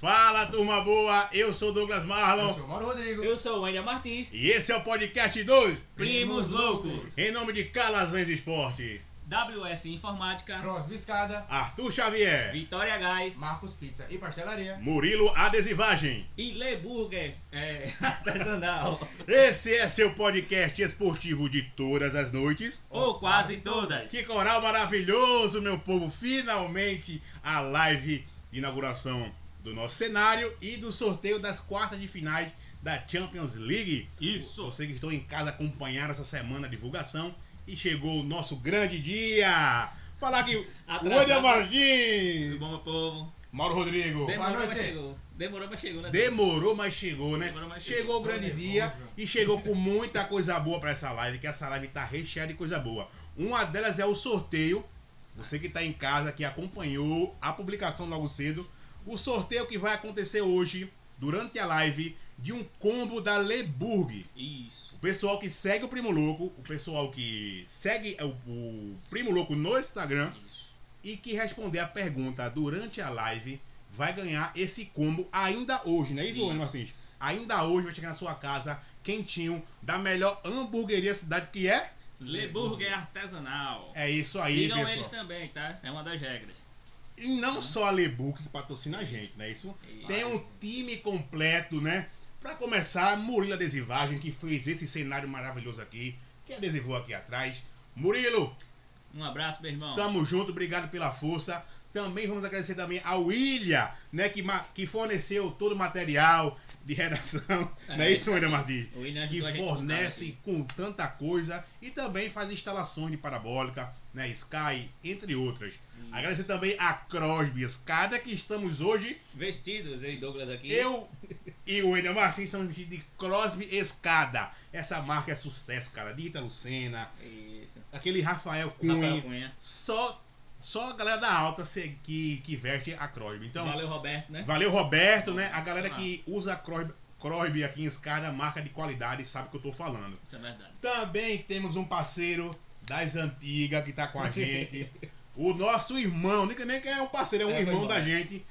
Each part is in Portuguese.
Fala, turma boa! Eu sou Douglas Eu Marlon sou o Mauro Rodrigo. Eu sou o Wender Martins. e esse é o podcast 2 Primos Loucos. em nome de Calazans Esporte, WS Informática. Cross Biscada, Arthur Xavier, Vitória Gás. Marcos Pizza e Pastelaria. Murilo Adesivagem. E Le Burger é, artesanal. Esse é seu podcast esportivo de todas as noites. Ou quase todas. Que coral maravilhoso, meu povo! Finalmente a live de inauguração do nosso cenário e do sorteio das quartas de finais da Champions League. Isso. Você que estão em casa acompanharam essa semana a divulgação e chegou o nosso grande dia. Falar que o Atrasado. Wender Tudo Martins, bom, meu povo? Mauro Rodrigo. Demorou, Boa mas chegou. Demorou, mas chegou, né? Demorou, mas chegou, né? Demorou, mas chegou chegou. o grande dia e chegou com muita coisa boa pra essa live, que essa live tá recheada de coisa boa. Uma delas é o sorteio. Você que tá em casa, que acompanhou a publicação logo cedo, o sorteio que vai acontecer hoje, durante a live, de um combo da Leburg. Isso. O pessoal que segue o Primo Louco, o pessoal que segue o, o Primo Louco no Instagram Isso. e que responder a pergunta durante a live vai ganhar esse combo ainda hoje, não é isso. Ana Martins? Ainda hoje vai chegar na sua casa quentinho da melhor hamburgueria da cidade que é? Le Burger artesanal. É isso aí, Sigam pessoal. eles também, tá? É uma das regras. E não só a Leburg que patrocina a gente, não é isso? Isso. Tem um time completo, né? Pra começar, Murilo Adesivagem, que fez esse cenário maravilhoso aqui, que adesivou aqui atrás. Murilo, Um abraço, meu irmão. Tamo junto, obrigado pela força. Também vamos agradecer também ao William, né, que, que forneceu todo o material de redação. É, não é isso, William Martins? Que a fornece a com tanta coisa e também faz instalações de parabólica, né, Sky, entre outras. Agradecer também a Crosby Escada, que estamos hoje. Vestidos, eu e Douglas aqui. eu e o William Martins estamos vestidos de Crosby Escada. Essa marca é sucesso, cara, de Ita Lucena, Isso. Aquele Rafael Cunha. Rafael Cunha. só só a galera da alta que, que veste a Croib. Então, valeu, Valeu, Roberto, né? Roberto, né? A galera que usa a Croib, Croib aqui em escada, marca de qualidade, sabe o que eu tô falando. Isso é verdade. Também temos um parceiro das antigas que tá com a gente. o nosso irmão, nem que é um parceiro, é um É, irmão da gente.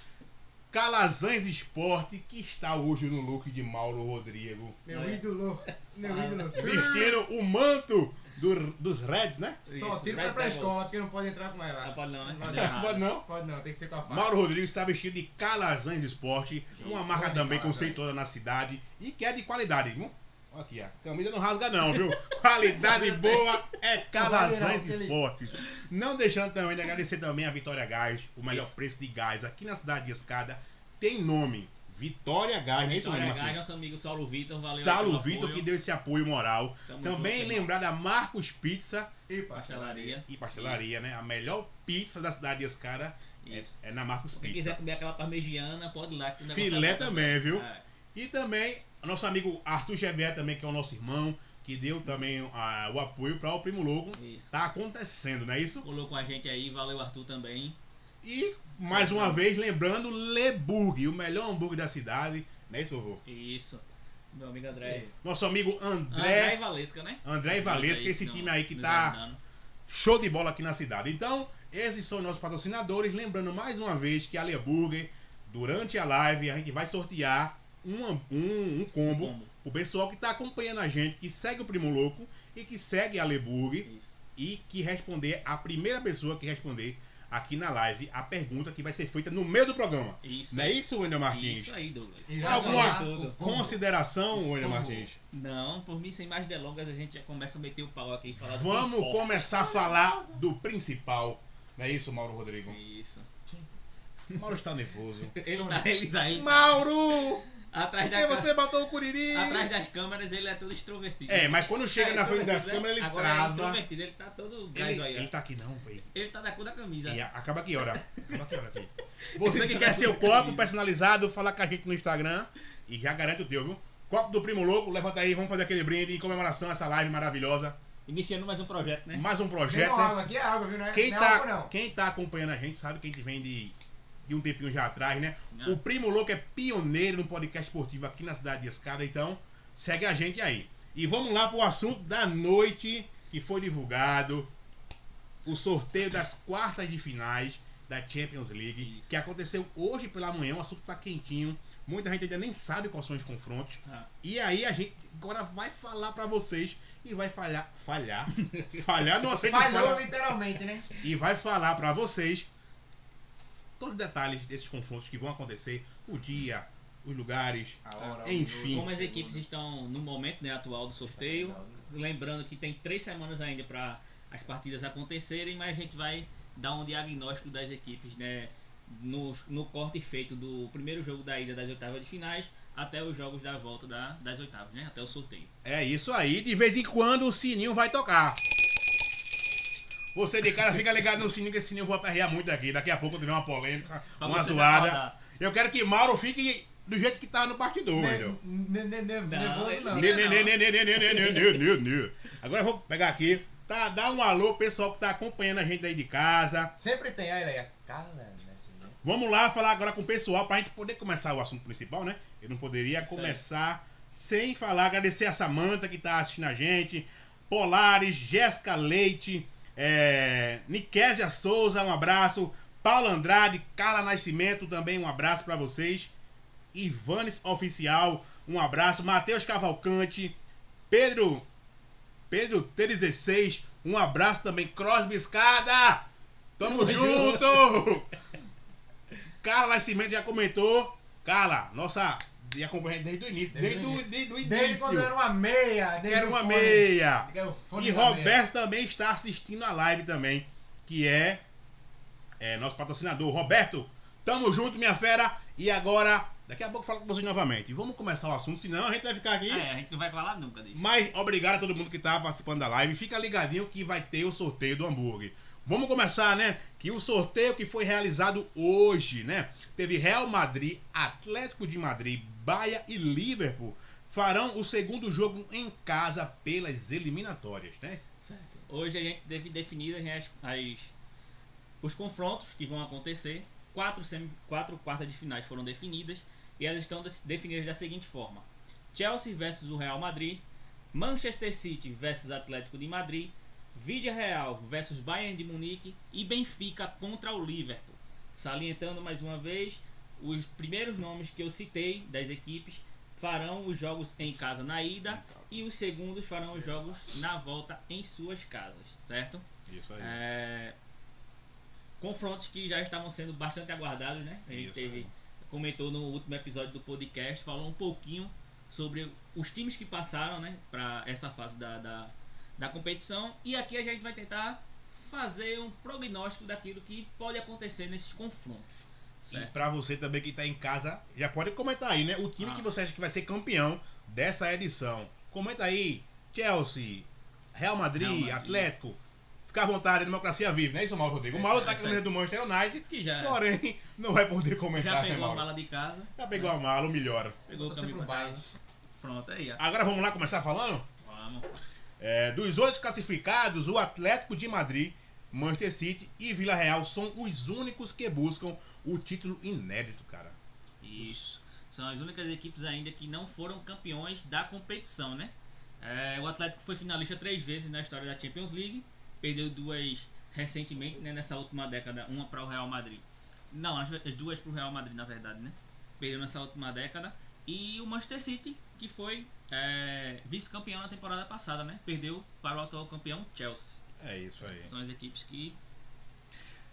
Calazans Esporte, que está hoje no look de Mauro Rodrigo. Meu ídolo. Meu ídolo. Vestindo o manto do- dos Reds, né? Só Isso, tiro Red pra escola, porque não pode entrar com ela. Ah, pode não, né? Pode Deu errado. Pode não? Pode não, tem que ser com a faca. Mauro Rodrigues está vestido de Calazans Esporte, uma marca também Calazans. conceituada na cidade e que é de qualidade, viu? Olha Aqui, a camisa não rasga não, viu? Qualidade boa é Calazans Esportes. Não deixando também de agradecer também a Vitória Gás, o melhor Isso. preço de gás aqui na cidade de Escada. Tem nome, Vitória Gás, não é isso, mesmo, Gás, nosso amigo Saulo Vitor, valeu. Saulo Vitor apoio. que deu esse apoio moral. Tamo também junto, irmão. lembrar da Marcos Pizza E Pastelaria. e Pastelaria, né? A melhor pizza da cidade de Escada é, Isso. é na Marcos Quem Pizza. quiser comer aquela parmegiana, pode ir lá. que Filé é bom também, viu? É. E também nosso amigo Arthur Xavier também, que é o nosso irmão, que deu também ah, o apoio para o Primo Louco. Isso. Tá acontecendo, não é isso? Colou com a gente aí, valeu Arthur também. E mais uma vez lembrando Leburg, o melhor hambúrguer da cidade, não é isso, vovô? Isso. Meu amigo André. Nosso amigo André, André, e Valesca, né? André e Valesca, esse não- time aí que tá show de bola aqui na cidade. Então, esses são nossos patrocinadores. Lembrando mais uma vez que a Leburger, durante a live, a gente vai sortear um, um, um combo Combo. o pessoal que tá acompanhando a gente, que segue o Primo Louco e que segue a Leburg Isso. e que responder, a primeira pessoa que responder aqui na live a pergunta que vai ser feita no meio do programa. Isso. Não é isso, Wendel Martins? Isso aí, Douglas. Irá Alguma. Consideração, Wendel. Martins? Não, por mim, sem mais delongas, a gente já começa a meter o pau aqui e falar do Vamos começar a falar do principal. Não é isso, Mauro Rodrigo? Isso. Mauro está nervoso. Ele tá, ele tá, ele tá. Mauro! Atrás, Por da você botou o curiri? atrás das câmeras ele é todo extrovertido. É, mas quando chega É, na frente das câmeras ele Agora, É trava. introvertido, ele tá todo gás Ele, aí, ó. ele tá aqui não, pai. Ele tá da cor da camisa. E acaba que hora? Acaba que hora aqui? Você que quer seu copo personalizado, fala com a gente no Instagram e já garante o teu, viu? Copo do Primo Louco, levanta aí, vamos fazer aquele brinde em comemoração a essa live maravilhosa. Iniciando mais um projeto, né? Mais um projeto, com né? água aqui é água, viu? Não é, Quem não é tá, água, não. quem tá acompanhando a gente sabe que a gente vem de, de um tempinho já atrás, né? Ah. O Primo Louco é pioneiro no podcast esportivo aqui na cidade de Escada, então segue a gente aí. E vamos lá pro assunto da noite que foi divulgado. O sorteio das quartas de finais da Champions League, Isso. que aconteceu hoje pela manhã, o assunto tá quentinho. Muita gente ainda nem sabe quais são os confrontos. Ah. E aí a gente agora vai falar pra vocês e vai falhar, falhar, falhar não aceito Falhou falar. literalmente, né? e vai falar pra vocês todos os detalhes desses confrontos que vão acontecer, o dia, os lugares. A hora, Enfim. Como as equipes estão no momento né, atual do sorteio, lembrando que tem três semanas ainda para as partidas acontecerem, mas a gente vai dar um diagnóstico das equipes, né? No, no corte feito do primeiro jogo da ida das oitavas de finais até os jogos da volta da- das oitavas, né? Até o sorteio. É isso aí, de vez em quando o sininho vai tocar. Você de casa, fica ligado no sininho, que esse sininho eu vou aperrear muito aqui. Daqui a pouco eu tiver uma polêmica, pra uma zoada. Eu quero que Mauro fique do jeito que tá no partidor. Né, agora eu vou pegar aqui. Tá, dá um alô, pro pessoal que tá acompanhando a gente aí de casa. Sempre tem, aí, Leia. Cara. Né, Vamos lá falar agora com o pessoal pra gente poder começar o assunto principal, né? Eu não poderia começar sem falar, agradecer a Samanta que tá assistindo a gente, Polares, Jéssica Leite, é, Nikésia Souza, um abraço, Paulo Andrade, Carla Nascimento, também um abraço pra vocês, Ivanes Oficial, um abraço, Matheus Cavalcante, Pedro, Pedro T16, um abraço também, Crosby Escada, Tamo junto! Carla Nascimento já comentou. Carla, nossa, e acompanha desde o início. Desde Desde, o o, início. desde o Desde início. quando era uma meia. desde Era uma fone. meia. E da meia. Roberto também está assistindo a live também, que é, é nosso patrocinador. Roberto, tamo junto, minha fera. E agora, daqui a pouco eu falo com vocês novamente. Vamos começar o assunto, senão a gente vai ficar aqui. É, a gente não vai falar nunca disso. Mas obrigado a todo mundo que está participando da live. Fica ligadinho que vai ter o sorteio do hambúrguer. Vamos começar, né? Que o sorteio que foi realizado hoje, né? Teve Real Madrid, Atlético de Madrid, Bahia e Liverpool farão o segundo jogo em casa pelas eliminatórias, né? Certo. Hoje a gente deve definir as, as- os confrontos que vão acontecer. Quatro, semi, quatro quartas de finais foram definidas e elas estão definidas da seguinte forma: Chelsea versus o Real Madrid, Manchester City versus Atlético de Madrid, Vídea Real versus Bayern de Munique e Benfica contra o Liverpool. Salientando mais uma vez, os primeiros nomes que eu citei das equipes farão os jogos em casa na ida e os segundos farão os jogos na volta em suas casas, certo? Isso aí. É, confrontos que já estavam sendo bastante aguardados, né? A gente Isso teve, aí. comentou no último episódio do podcast, falou um pouquinho sobre os times que passaram, né, para essa fase da, da, da competição e aqui a gente vai tentar fazer um prognóstico daquilo que pode acontecer nesses confrontos. E Certo? pra você também que tá em casa, já pode comentar aí, né? O time Ah. que você acha que vai ser campeão dessa edição. Comenta aí. Chelsea, Real Madrid, Real Madrid. Atlético. Fica à vontade, a democracia vive, não é isso, Mauro Rodrigo? O É, Mauro é, tá com a isso camisa do Manchester United, Que já, porém não vai poder comentar, já né, pegou a mala de casa, Já pegou a mala, o melhor. pegou o caminho pro casa. Pronto, aí, ó. Agora vamos lá começar falando? Vamos. É, dos oito classificados, o Atlético de Madrid, Manchester City e Vila Real são os únicos que buscam o título inédito, cara. Isso. São as únicas equipes ainda que não foram campeões da competição, né? É, o Atlético foi finalista três vezes na história da Champions League. Perdeu duas recentemente, né, nessa última década. Uma para o Real Madrid. Não, as, as duas para o Real Madrid, na verdade, né? Perdeu nessa última década. E o Manchester City, que foi é, vice-campeão na temporada passada, né? Perdeu para o atual campeão Chelsea. É isso aí. São as equipes que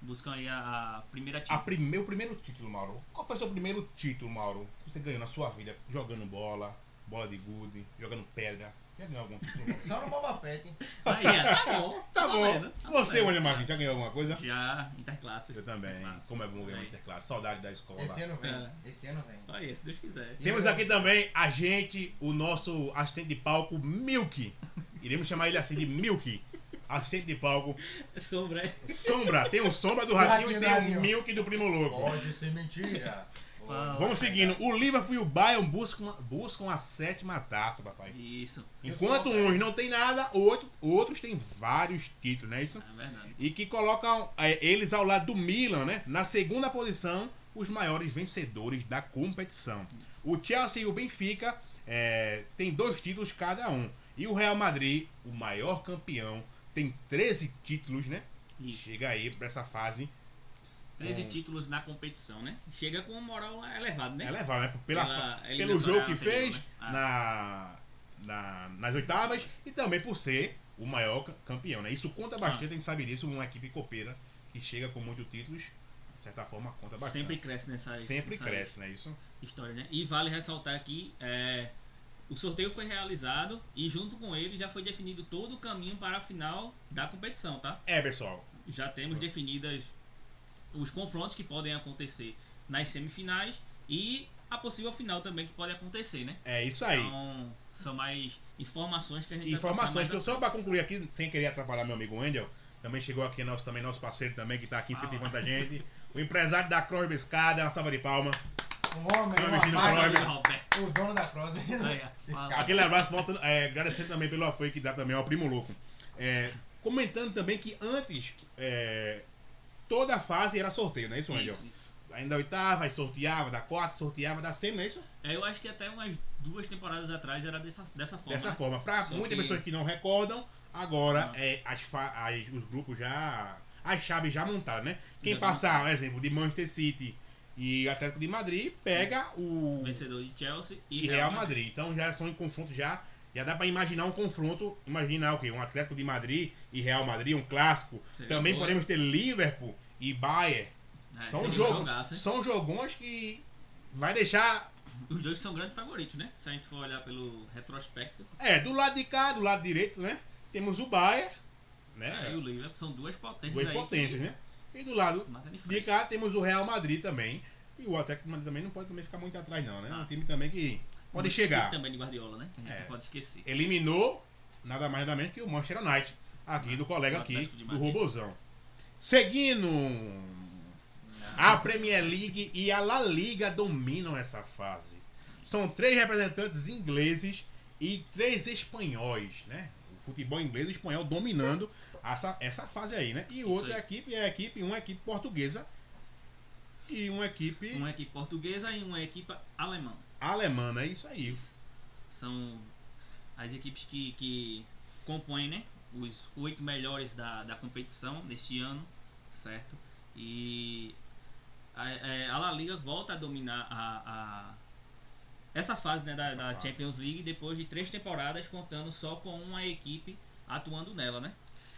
buscam aí a, a primeira A Champions. prime, o primeiro título, Mauro. Qual foi o seu primeiro título, Mauro? Que você ganhou na sua vida jogando bola, bola de gude, jogando pedra. Já ganhou algum título? Só no Boba Pet, hein? Aí, já, tá bom. tá bom. valendo, tá você. William Martins, já ganhou alguma coisa? Já, interclasses. Eu também. Interclasses. Como é bom ganhar interclasse. Saudade da escola. Esse ano vem. É. Esse ano vem. Olha, se Deus quiser. Temos aqui também a gente, o nosso assistente de palco, Milk. Iremos chamar ele assim de Milk. Assistente de palco. Sombra é. Sombra. Tem o Sombra do Ratinho e tem o. Milk do Primo Louco. Pode ser mentira. Fala. Vamos seguindo. O Liverpool e o Bayern buscam, buscam a sétima taça, papai. Isso, Enquanto uns não tem nada, outro, outros têm vários títulos, não é isso? é verdade. E que colocam é, eles ao lado do Milan, né? Na segunda posição, os maiores vencedores da competição. O Chelsea e o Benfica é, têm dois títulos cada um. E o Real Madrid, o maior campeão, tem 13 títulos, né? Isso. Chega aí pra essa fase 13 Com- títulos na competição, né? Chega com uma moral elevada, né? é levar, né? Pela, Pela pelo jogo que anterior, fez né? Ah. na, na- nas oitavas e também por ser o maior ca- campeão, né? Isso conta bastante, Ah. a gente sabe disso, uma equipe copeira que chega com muitos títulos, de certa forma, conta bastante. Sempre cresce nessa Sempre nessa cresce, né? Isso. história, né? E vale ressaltar aqui, é, o sorteio foi realizado e junto com ele já foi definido todo o caminho para a final da competição, tá? É, pessoal. Já temos definidas os confrontos que podem acontecer nas semifinais e a possível final também que pode acontecer, né? É isso aí. Então, são mais informações que a gente Informações que eu só para concluir aqui, sem querer atrapalhar meu amigo Wendel, também chegou aqui nosso, também nosso parceiro também, que tá aqui incentivando a gente. O empresário da Cross Escada, uma salva de palma. Um homem, uma. O dono da cara. Aquele abraço, volta, é, agradecendo também pelo apoio que dá também ao Primo Louco. É, comentando também que antes, é, toda a fase era sorteio, não é isso, Wendel? Isso, isso. Ainda da oitava, aí sorteava, da quarta, sorteava, da semi, não é isso? É, eu acho que até umas duas temporadas atrás era dessa, dessa forma. Dessa né? forma. Para muitas que- pessoas que não recordam, agora Ah. é, as, as- os grupos já. As chaves já montaram, né? Quem Já passar, por exemplo, de Manchester City e Atlético de Madrid, pega o Vencedor de Chelsea e, e Real Madrid. Então já são em confronto já. Já dá para imaginar um confronto, imaginar o quê? Um Atlético de Madrid e Real Madrid, um clássico. Seria Também boa. podemos ter Liverpool e Bayern. É, são jogaço, hein? são jogões que vai deixar Os dois são grandes favoritos, né? Se a gente for olhar pelo retrospecto. é do lado de cá, do lado direito, né? Temos o Bayern, né? É, e o Liverpool são duas potências Duas potências, que né? E do lado de cá temos o Real Madrid também. E o Atlético de Madrid também não pode também ficar muito atrás, não, né? É um Ah. time também que pode chegar. também de Guardiola, né? É. pode esquecer. Eliminou nada mais nada menos que o Manchester United. Aqui do colega aqui, do. Robozão. Seguindo. A Premier League e a La Liga dominam essa fase. São três representantes ingleses e três espanhóis, né? O futebol inglês e espanhol dominando essa, essa fase aí, né? E outra aí. equipe é a equipe, uma equipe portuguesa e uma equipe Uma equipe portuguesa e uma equipe alemã. Alemã, né? Isso aí. São as equipes que, que compõem, né? Os oito melhores da, da competição deste ano, certo? E a, é, a La Liga volta a dominar a, a- essa fase né, da, Essa da fase. Champions League depois de três temporadas contando só com uma equipe atuando nela, né?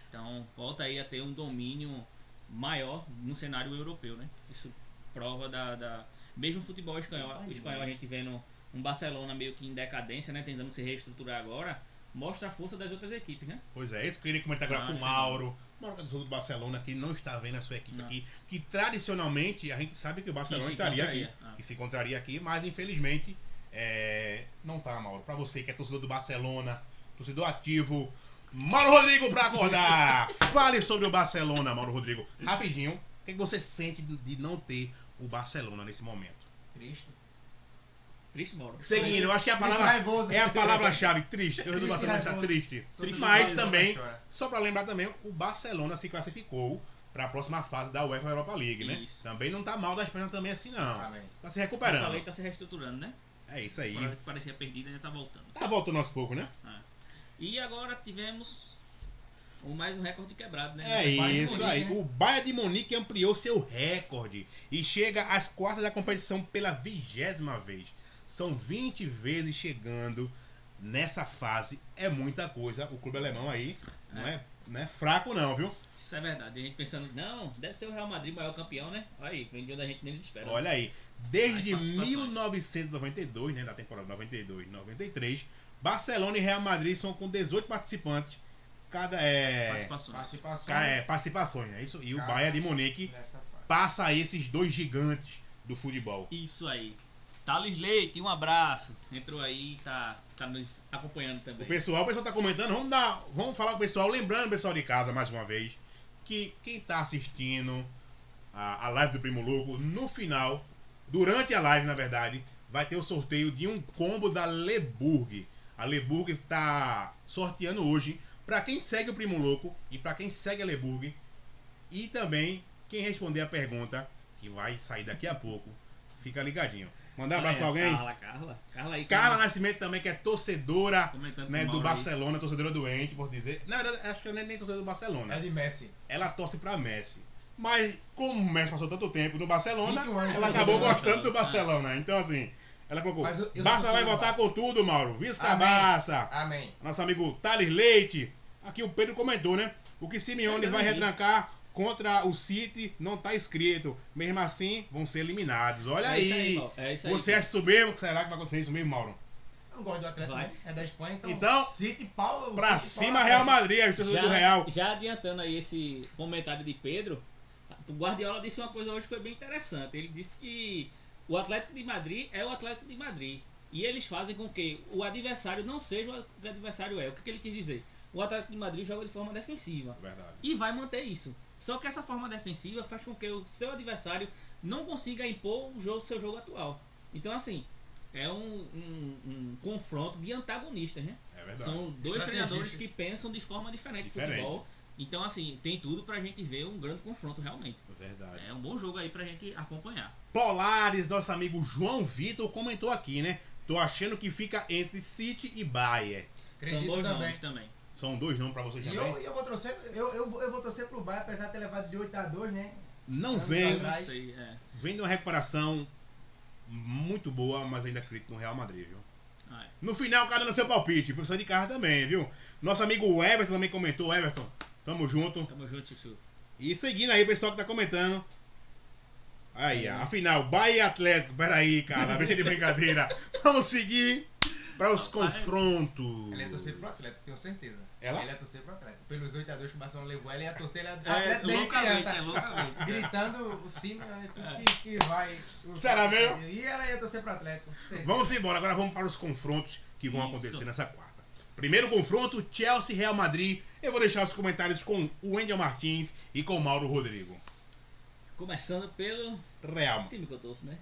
Então volta aí a ter um domínio maior no cenário europeu, né? Isso prova da, da mesmo o futebol espanhol, o espanhol a gente vendo um Barcelona meio que em decadência, né? Tentando se reestruturar agora, mostra a força das outras equipes, né? Pois é, esse que eu queria comentar agora Ah, com o. Mauro, Mauro do Barcelona, que não está vendo a sua equipe Não. aqui, que tradicionalmente a gente sabe que o Barcelona se estaria aqui, ah. que se encontraria aqui, mas infelizmente é, não tá, Mauro. Para você que é torcedor do Barcelona, torcedor ativo, Mauro Rodrigo para acordar. Fale sobre o Barcelona, Mauro Rodrigo. Rapidinho, o que que você sente de não ter o Barcelona nesse momento? Triste. Triste, Mauro. Seguindo, eu acho que a Triste, palavra raivoso. é a palavra-chave, triste. O do Triste, Barcelona está triste. Torcedor Mas também. Só para lembrar também, o Barcelona se classificou para a próxima fase da UEFA Europa League, né? Isso. Também não tá mal das pernas também assim não. Amém. Tá se recuperando. falei que tá se reestruturando, né? É isso aí. Parecia perdida, ainda tá voltando. Tá voltando aos poucos, né? E agora tivemos o mais um recorde quebrado, né? É isso aí. né? O Bayern de Munique ampliou seu recorde e chega às quartas da competição pela vigésima vez. São 20 vezes chegando nessa fase. É muita coisa. O clube alemão aí não é, não é fraco não, viu? Isso é verdade. A gente pensando, não, deve ser o Real Madrid maior campeão, né? Olha aí, vem de onde a gente nem espera. Olha aí, desde participações. 1992, né, da temporada 92 93, Barcelona e Real Madrid são com 18 participantes, cada é, Participações. Participação ca- é, participações, é isso. E o Cara. Bayern de Munique passa a esses dois gigantes do futebol. Isso aí. Thales Leite, um abraço. Entrou aí tá, tá nos acompanhando O também. pessoal, o pessoal tá comentando, vamos dar, vamos falar com o pessoal, lembrando o pessoal de casa mais uma vez que quem tá assistindo a, a live do Primo Louco, no final Durante a live, na verdade, vai ter o sorteio de um combo da Leburg. A Leburg tá sorteando hoje para quem segue o Primo Louco e para quem segue a Leburg. E também quem responder a pergunta, que vai sair daqui a pouco. Fica ligadinho. Mandar um abraço É, pra alguém? Carla, Carla. Carla aí. Carla Nascimento também, que é torcedora né, do Mauro aí. Barcelona, torcedora doente, por dizer. Na verdade, acho que ela não é nem torcedora do Barcelona. É de Messi. Ela torce pra Messi. Mas, como o Messi passou tanto tempo no Barcelona, 21 anos ela acabou Barcelona. gostando do Barcelona. Então, assim, ela colocou. Barça vai voltar com tudo, Mauro. Visca Amém. Barça. Amém. Nosso amigo Thales Leite. Aqui o Pedro comentou, né? O que Simeone vai retrancar contra o City não tá escrito. Mesmo assim, vão ser eliminados. Olha É isso aí. Mauro. É isso aí. Você acha isso mesmo? Será que vai acontecer isso mesmo, Mauro? Eu não gosto do Atlético, Vai. né? é da Espanha, então. Então, City, pau. Pra City, cima, pau, Real. Madrid, a torcedor do Real. já adiantando aí esse comentário de Pedro, o Guardiola disse uma coisa hoje que foi bem interessante. Ele disse que o Atlético de Madrid é o Atlético de Madrid. E eles fazem com que o adversário não seja o que o adversário é. O que, que ele quis dizer? O Atlético de Madrid joga de forma defensiva. Verdade. E vai manter isso. Só que essa forma defensiva faz com que o seu adversário não consiga impor o jogo, seu jogo atual. Então, assim, é um, um- um confronto de antagonistas, né? É verdade. São dois treinadores que pensam de forma diferente, Diferente. de futebol. Então, assim, tem tudo pra gente ver um grande confronto realmente. Verdade. É um bom jogo aí pra gente acompanhar. Polares, nosso amigo João Vitor comentou aqui, né? Tô achando que fica entre City e Bayern. São Acredito bons também. nomes também. São dois nomes pra vocês E também? eu, eu vou torcer, eu, eu, vou- eu vou torcer pro Bayern, apesar de ter levado de 8 a 2, né? Não Vamos vem, atrás. Não sei, é. vem de uma recuperação muito boa, mas ainda acredito no Real Madrid, viu? Ah, é. No final, cada no seu palpite. Professor de carro também, viu? Nosso amigo Everton também comentou. Everton, tamo junto. Tamo junto, Chuchu. E seguindo aí o pessoal que tá comentando. Aí, ó, afinal, Bahia Atlético. Peraí, cara, deixa de brincadeira. Vamos seguir para os confrontos. Ele ia torcer pro Atlético, tenho certeza. Ela? Ele ia torcer pro Atlético. Pelos 8 a 2 que o Barcelona levou, ele ia torcer, ele ia É, Atlético desde criança. é loucamente. Gritando o cima, né, tudo É. que, que vai. o- Será mesmo? E ela ia torcer pro Atlético. Vamos embora, agora vamos para os confrontos que vão Isso. acontecer nessa quarta. Primeiro confronto, Chelsea Real Madrid. Eu vou deixar os comentários com o Wendel Martins e com o Mauro Rodrigo. Começando pelo Real. time que eu torço, né?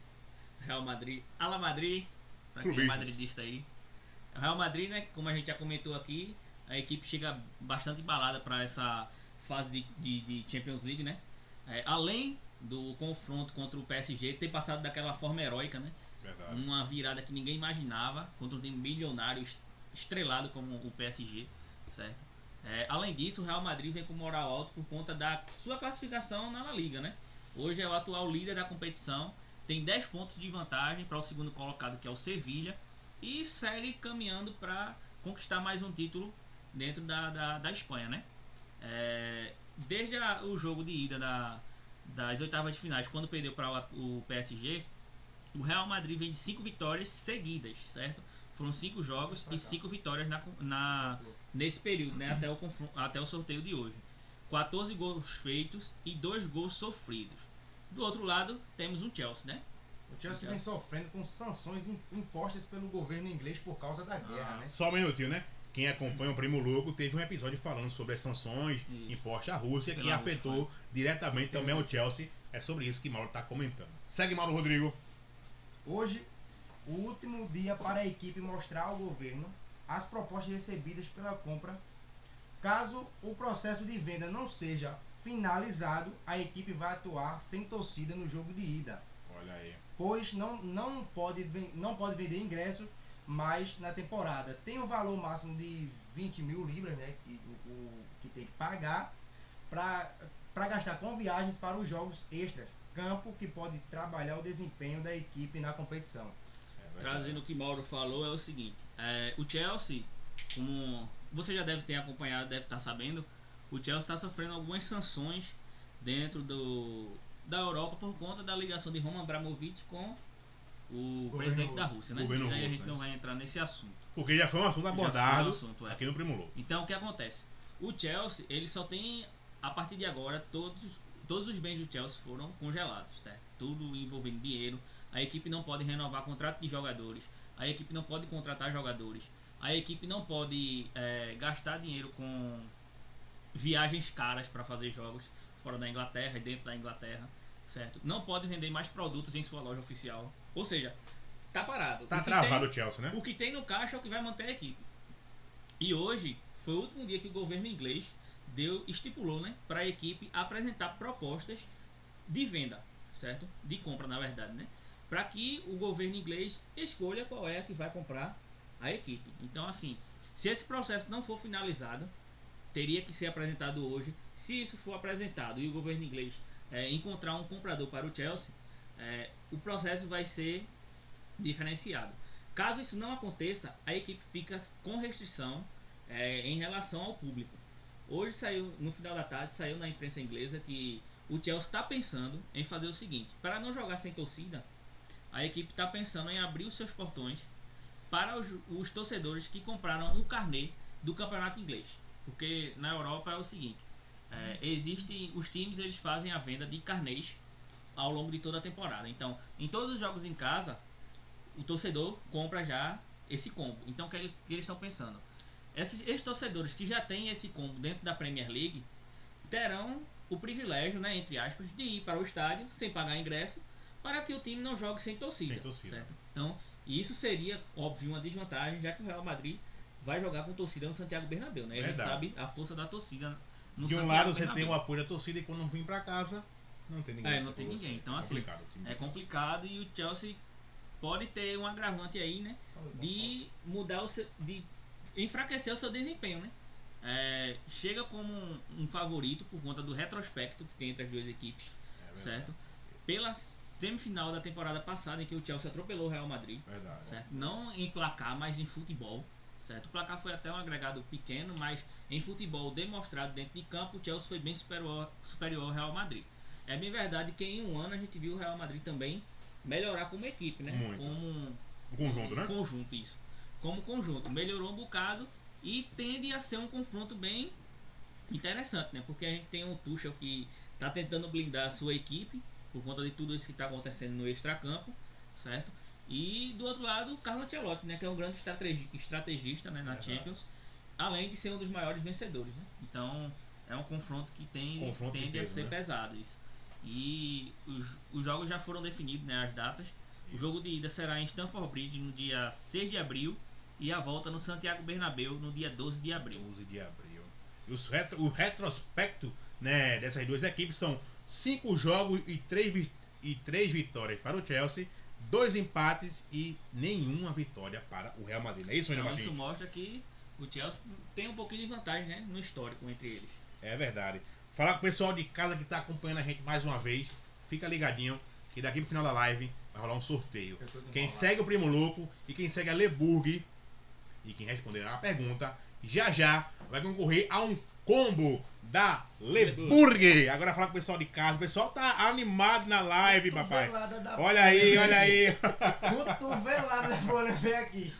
Real Madrid. Ala Madrid. Pra quem é madridista aí. O Real Madrid, né? Como a gente já comentou aqui, a equipe chega bastante embalada para essa fase de, de- de Champions League, né? É, além do confronto contra o PSG ter passado daquela forma heróica, né? Verdade. Uma virada que ninguém imaginava contra um time milionário est- estrelado como o PSG, certo? É, além disso, o Real Madrid vem com moral alto por conta da sua classificação na La Liga, né? Hoje é o atual líder da competição, tem 10 pontos de vantagem para o segundo colocado, que é o Sevilha, e segue caminhando para conquistar mais um título dentro da, da, da Espanha, né? É, desde a- o jogo de ida da- das oitavas de finais, quando perdeu para o, PSG, o Real Madrid vem de 5 vitórias seguidas, certo? Foram 5 jogos e 5 vitórias na, na, nesse período, né? Até o, até o sorteio de hoje. 14 gols feitos e 2 gols sofridos. Do outro lado, temos um Chelsea, né? O Chelsea vem sofrendo com sanções im- impostas pelo governo inglês por causa da guerra, Ah. né? Só um minutinho, né? Quem acompanha o Primo Louco teve um episódio falando sobre as sanções Isso. impostas à Rússia que Pela Rússia, afetou diretamente também o Chelsea. É sobre isso que Mauro tá comentando. Segue Mauro Rodrigo. Hoje, o último dia para a equipe mostrar ao governo as propostas recebidas pela compra. Caso o processo de venda não seja finalizado, a equipe vai atuar sem torcida no jogo de ida, Olha aí. pois não, não, pode, não pode vender ingressos mais na temporada. Tem um valor máximo de 20 mil libras, né, que, o, o- que tem que pagar para gastar com viagens para os jogos extras, campo que pode trabalhar o desempenho da equipe na competição. É. Trazendo o que Mauro falou, é o seguinte: é, o Chelsea, como você já deve ter acompanhado, deve estar sabendo, o Chelsea está sofrendo algumas sanções dentro do, da Europa por conta da ligação de Roman Abramovich com o Governo presidente da russo. Rússia, né? Governo aí a russo, gente né? não vai entrar nesse assunto. Porque já foi um assunto foi um abordado assunto, é. aqui no Primo. Então o que acontece? O Chelsea, ele só tem, a partir de agora, todos, todos os bens do Chelsea foram congelados, certo? Tudo envolvendo dinheiro. A equipe não pode renovar contrato de jogadores. A equipe não pode contratar jogadores. A equipe não pode é, gastar dinheiro com viagens caras para fazer jogos fora da Inglaterra e dentro da Inglaterra. certo? Não pode vender mais produtos em sua loja oficial. Ou seja, tá parado. Tá O travado tem- o Chelsea, né? o que tem no caixa é o que vai manter a equipe. E hoje foi o último dia que o governo inglês deu, estipulou, né, para a equipe apresentar propostas de venda, certo? De compra, na verdade, né? Para que o governo inglês escolha qual é a que vai comprar a equipe. Então, assim, se esse processo não for finalizado, teria que ser apresentado hoje. Se isso for apresentado e o governo inglês eh, encontrar um comprador para o Chelsea, eh, o processo vai ser diferenciado. Caso isso não aconteça, a equipe fica com restrição eh, em relação ao público. Hoje saiu, no final da tarde, saiu na imprensa inglesa que o Chelsea está pensando em fazer o seguinte: para não jogar sem torcida, a equipe está pensando em abrir os seus portões para os, os torcedores que compraram um carnê do campeonato inglês. Porque na Europa é o seguinte: é, existe os times eles fazem a venda de carnês ao longo de toda a temporada. Então, em todos os jogos em casa, o torcedor compra já esse combo. Então, o que, ele- que eles estão pensando? Esses, esses torcedores que já têm esse combo dentro da Premier League terão o privilégio, né, entre aspas, de ir para o estádio sem pagar ingresso para que o time não jogue sem torcida. Sem torcida. certo? Então, isso seria, óbvio, uma desvantagem, já que o Real Madrid vai jogar com torcida no Santiago Bernabéu, né? A gente sabe a força da torcida no De um Santiago lado você Bernabéu. tem o apoio da torcida e quando vem pra casa, não tem ninguém. É, não tem ninguém. Então, assim, complicado, É complicado e o Chelsea pode ter um agravante aí, né? De mudar o seu. de enfraquecer o seu desempenho, né? É, chega como um, um favorito por conta do retrospecto que tem entre as duas equipes, É certo? Pela semifinal da temporada passada em que o Chelsea atropelou o Real Madrid, Verdade. certo? Não em placar, mas em futebol, certo? O placar foi até um agregado pequeno, mas em futebol demonstrado dentro de campo, o Chelsea foi bem superior, superior ao Real Madrid. É bem verdade que em um ano a gente viu o Real Madrid também melhorar como equipe, né? Muito. Como O conjunto, né? conjunto, isso. Como conjunto. Melhorou um bocado e tende a ser um confronto bem interessante, né? Porque a gente tem um Tuchel que está tentando blindar a sua equipe por conta de tudo isso que está acontecendo no extracampo, certo? E do outro lado, o Carlo Ancelotti, né? Que é um grande estrategi- estrategista né? na. Champions, além de ser um dos maiores vencedores, né? Então, é um confronto que tem, Confronto de tende a peso, ser né? pesado, isso. E os, os jogos já foram definidos, né? As datas. O Isso. jogo de ida será em Stamford Bridge no dia 6 de abril e a volta no Santiago Bernabéu no dia 12 de abril. 12 de abril. E os retro- o retrospecto né, dessas duas equipes são cinco jogos e três, e três vitórias para o Chelsea, dois empates e nenhuma vitória para o Real Madrid. É isso, Então isso mostra que o Chelsea tem um pouquinho de vantagem né, no histórico entre eles. É verdade. Falar com o pessoal de casa que está acompanhando a gente mais uma vez, fica ligadinho que daqui no final da live vai rolar um sorteio. Quem segue o Primo Louco e quem segue a Leburg e quem responder a pergunta, já já vai concorrer a um combo da Leburg. Agora falar com o pessoal de casa. O pessoal tá animado na live, papai. Olha aí, olha aí. Cotovelada da aqui.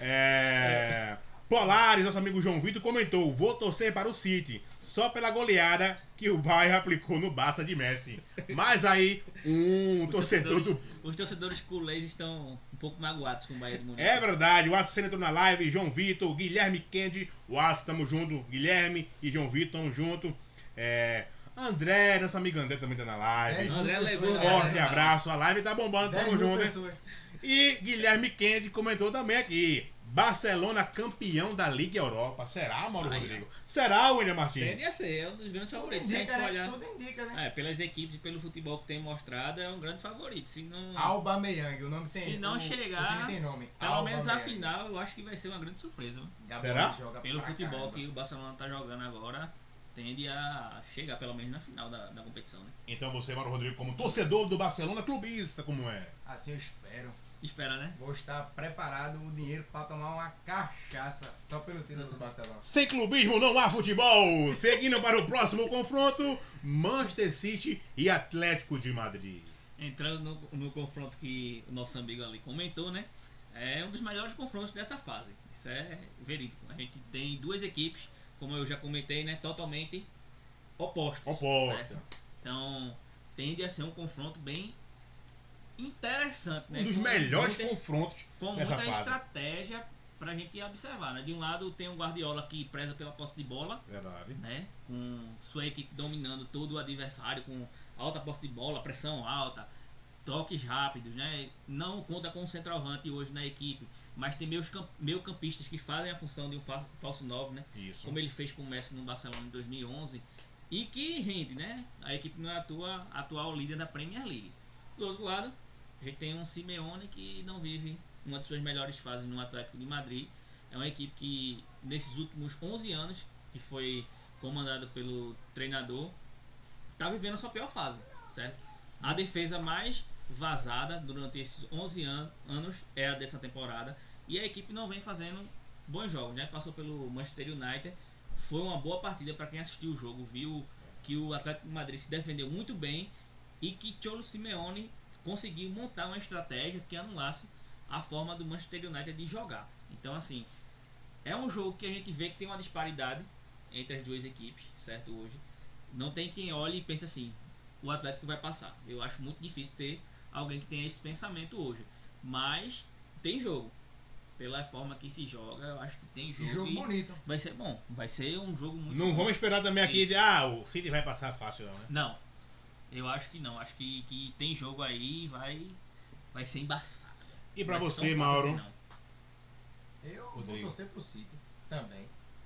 É... Polares, nosso amigo João Vitor, comentou: Vou torcer para o City, só pela goleada que o Bayern aplicou no Barça de Messi. Mas aí, um Os torcedor do os torcedores culés estão um pouco magoados com o Bahia do Munique. É verdade, o Aço entrou na live, João Vitor, Guilherme Kendi, o Aço, tamo junto, Guilherme e João Vitor, tamo junto. É, André, nosso amigo André também tá na live. Mil André pessoas levou, né? Forte abraço, a live tá bombando, tamo junto, hein? pessoas. E Guilherme Kendi comentou também aqui. Barcelona campeão da Liga Europa. Será, Mauro Aí, Rodrigo? Será, William Martins? Tende a ser, é um dos grandes Tudo favoritos. A gente indica, né? olhar, Tudo indica, né? é, pelas equipes e pelo futebol que tem mostrado, é um grande favorito. Se não, Alba Meyang, o nome tem Se não o- chegar, o tem nome. pelo Alba menos a Meyang. final, eu acho que vai ser uma grande surpresa. Será? joga Pelo futebol caramba. que o Barcelona tá jogando agora, tende a chegar pelo menos na final da, da competição, né? Então você, Mauro Rodrigo, como torcedor do Barcelona, clubista, como é? Assim eu espero. Espera, né? Vou estar preparado o dinheiro pra tomar uma cachaça só pelo título do Barcelona. Sem clubismo não há futebol. Seguindo para o próximo confronto, Manchester City e Atlético de Madrid. Entrando no, no confronto que o nosso amigo ali comentou, né? É um dos melhores confrontos dessa fase. Isso é verídico. A gente tem duas equipes, como eu já comentei, né? Totalmente opostas. Opostas. certo? Então, tende a ser um confronto bem interessante, né? Um dos Com melhores muitas- confrontos com muita fase. estratégia pra gente observar, né? De um lado tem o Guardiola que preza pela posse de bola, Verdade. né? Com sua equipe dominando todo o adversário, com alta posse de bola, pressão alta, toques rápidos, né? Não conta com um centroavante hoje na equipe, mas tem meus camp meio campistas que fazem a função de um fa falso 9, né? Isso. Como ele fez com o Messi no Barcelona em 2011 e que rende, né? A equipe não é a tua atual líder da Premier League. Do outro lado, a gente tem um Simeone que não vive uma de suas melhores fases no Atlético de Madrid. É uma equipe que nesses últimos 11 anos, que foi comandada pelo treinador, tá vivendo a sua pior fase, certo? A defesa mais vazada durante esses 11 an anos é a dessa temporada e a equipe não vem fazendo bons jogos, né? Passou pelo Manchester United, foi uma boa partida para quem assistiu o jogo, viu que o Atlético de Madrid se defendeu muito bem e que Cholo Simeone conseguiu montar uma estratégia que anulasse a forma do Manchester United de jogar. Então, assim, é um jogo que a gente vê que tem uma disparidade entre as duas equipes, certo? Hoje. Não tem quem olhe e pense assim, o Atlético vai passar. Eu acho muito difícil ter alguém que tenha esse pensamento hoje. Mas tem jogo. Pela forma que se joga, eu acho que tem jogo. Jogo e bonito. vai ser bom. Vai ser um jogo muito Não bom. vamos esperar também aqui de, ah, o City vai passar fácil, não, né? Não. Eu acho que não. Acho que, que tem jogo aí e vai, vai ser embaçado. E ser você, Mauro? assim. Eu vou Rodrigo. torcer pro City também.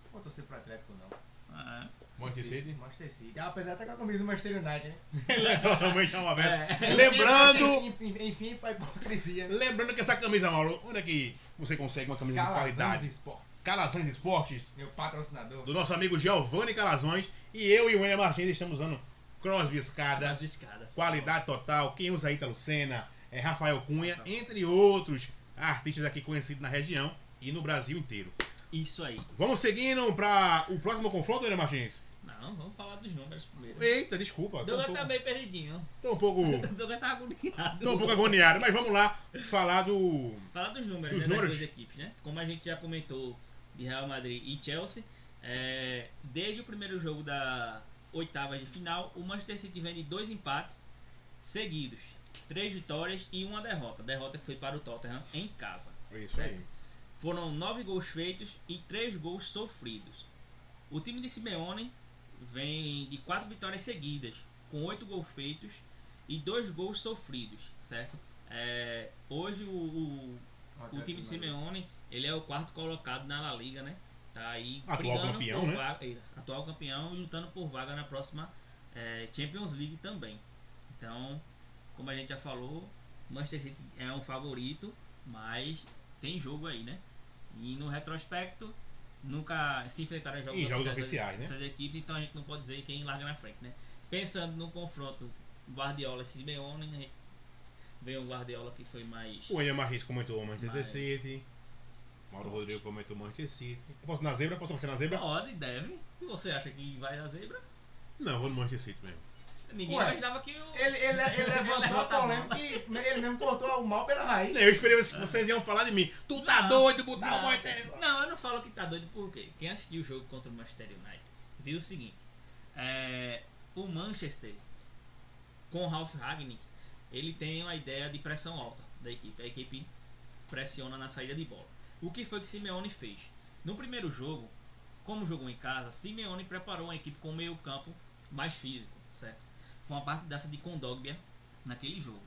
Não vou torcer pro Atlético, não. Ah, Manchester City? Manchester City. Apesar de estar com a camisa do Manchester United, né? Ele é totalmente uma vez. É. Lembrando, Enfim, enfim, pra hipocrisia. lembrando que essa camisa, Mauro, onde é que você consegue uma camisa de Calazans qualidade? Sports. Calazões Esportes, Meu patrocinador. do nosso amigo Giovanni Calazões. E eu e o William Martins estamos usando Das escadas. qualidade total. Quem usa Ítalo Senna, é Rafael Cunha, entre outros artistas aqui conhecidos na região e no Brasil inteiro. Isso aí. Vamos seguindo para o próximo confronto, William Martins? Não, vamos falar dos números primeiro. Eita, desculpa. O Tô um Douglas tá pouco, bem perdidinho. tô um pouco, Douglas tá agoniado. tô um pouco agoniado, mas vamos lá falar do Falar dos números, Dos né, números? das duas equipes, né? Como a gente já comentou de Real Madrid e Chelsea, é, desde o primeiro jogo da oitava de final, o Manchester City vem de dois empates seguidos, três vitórias e uma derrota. Derrota que foi para o Tottenham em casa. Isso aí. Foram nove gols feitos e três gols sofridos. O time de Simeone vem de quatro vitórias seguidas, com oito gols feitos e dois gols sofridos, certo? É, hoje o, o, o time de Simeone ele é o quarto colocado na La Liga, né? Tá aí Atual campeão, né? vaga, é, atual campeão e lutando por vaga na próxima é, Champions League também. Então, como a gente já falou, Manchester City é um favorito, mas tem jogo aí, né? E no retrospecto, nunca se enfrentaram jogos, Em jogos oficiais oficiais, né? equipes, então a gente não pode dizer quem larga na frente, né? Pensando no confronto Guardiola e Simeone, né? veio o Guardiola que foi mais. O William Martins comentou o Manchester City. Mauro Rodrigo comentou o Manchester City. Eu posso na zebra? Posso mostrar na zebra? Pode, deve. E você acha que vai na zebra? Não, vou no Manchester City mesmo. Ninguém Ué, imaginava que o. Ele, ele, ele levantou a polêmica e ele mesmo cortou o mal pela raiz. Eu esperei que vocês iam falar de mim. Tu tá Não, doido botar o não, Manchester não, eu não falo que tá doido por quê? Quem assistiu o jogo contra o Manchester United viu o seguinte: é, o Manchester, com o Ralph Ragnick, ele tem uma ideia de pressão alta da equipe. A equipe pressiona na saída de bola. O que foi que Simeone fez? No primeiro jogo, como jogou em casa, Simeone preparou uma equipe com um meio-campo mais físico, certo? Foi uma partidaça de Condogbia naquele jogo.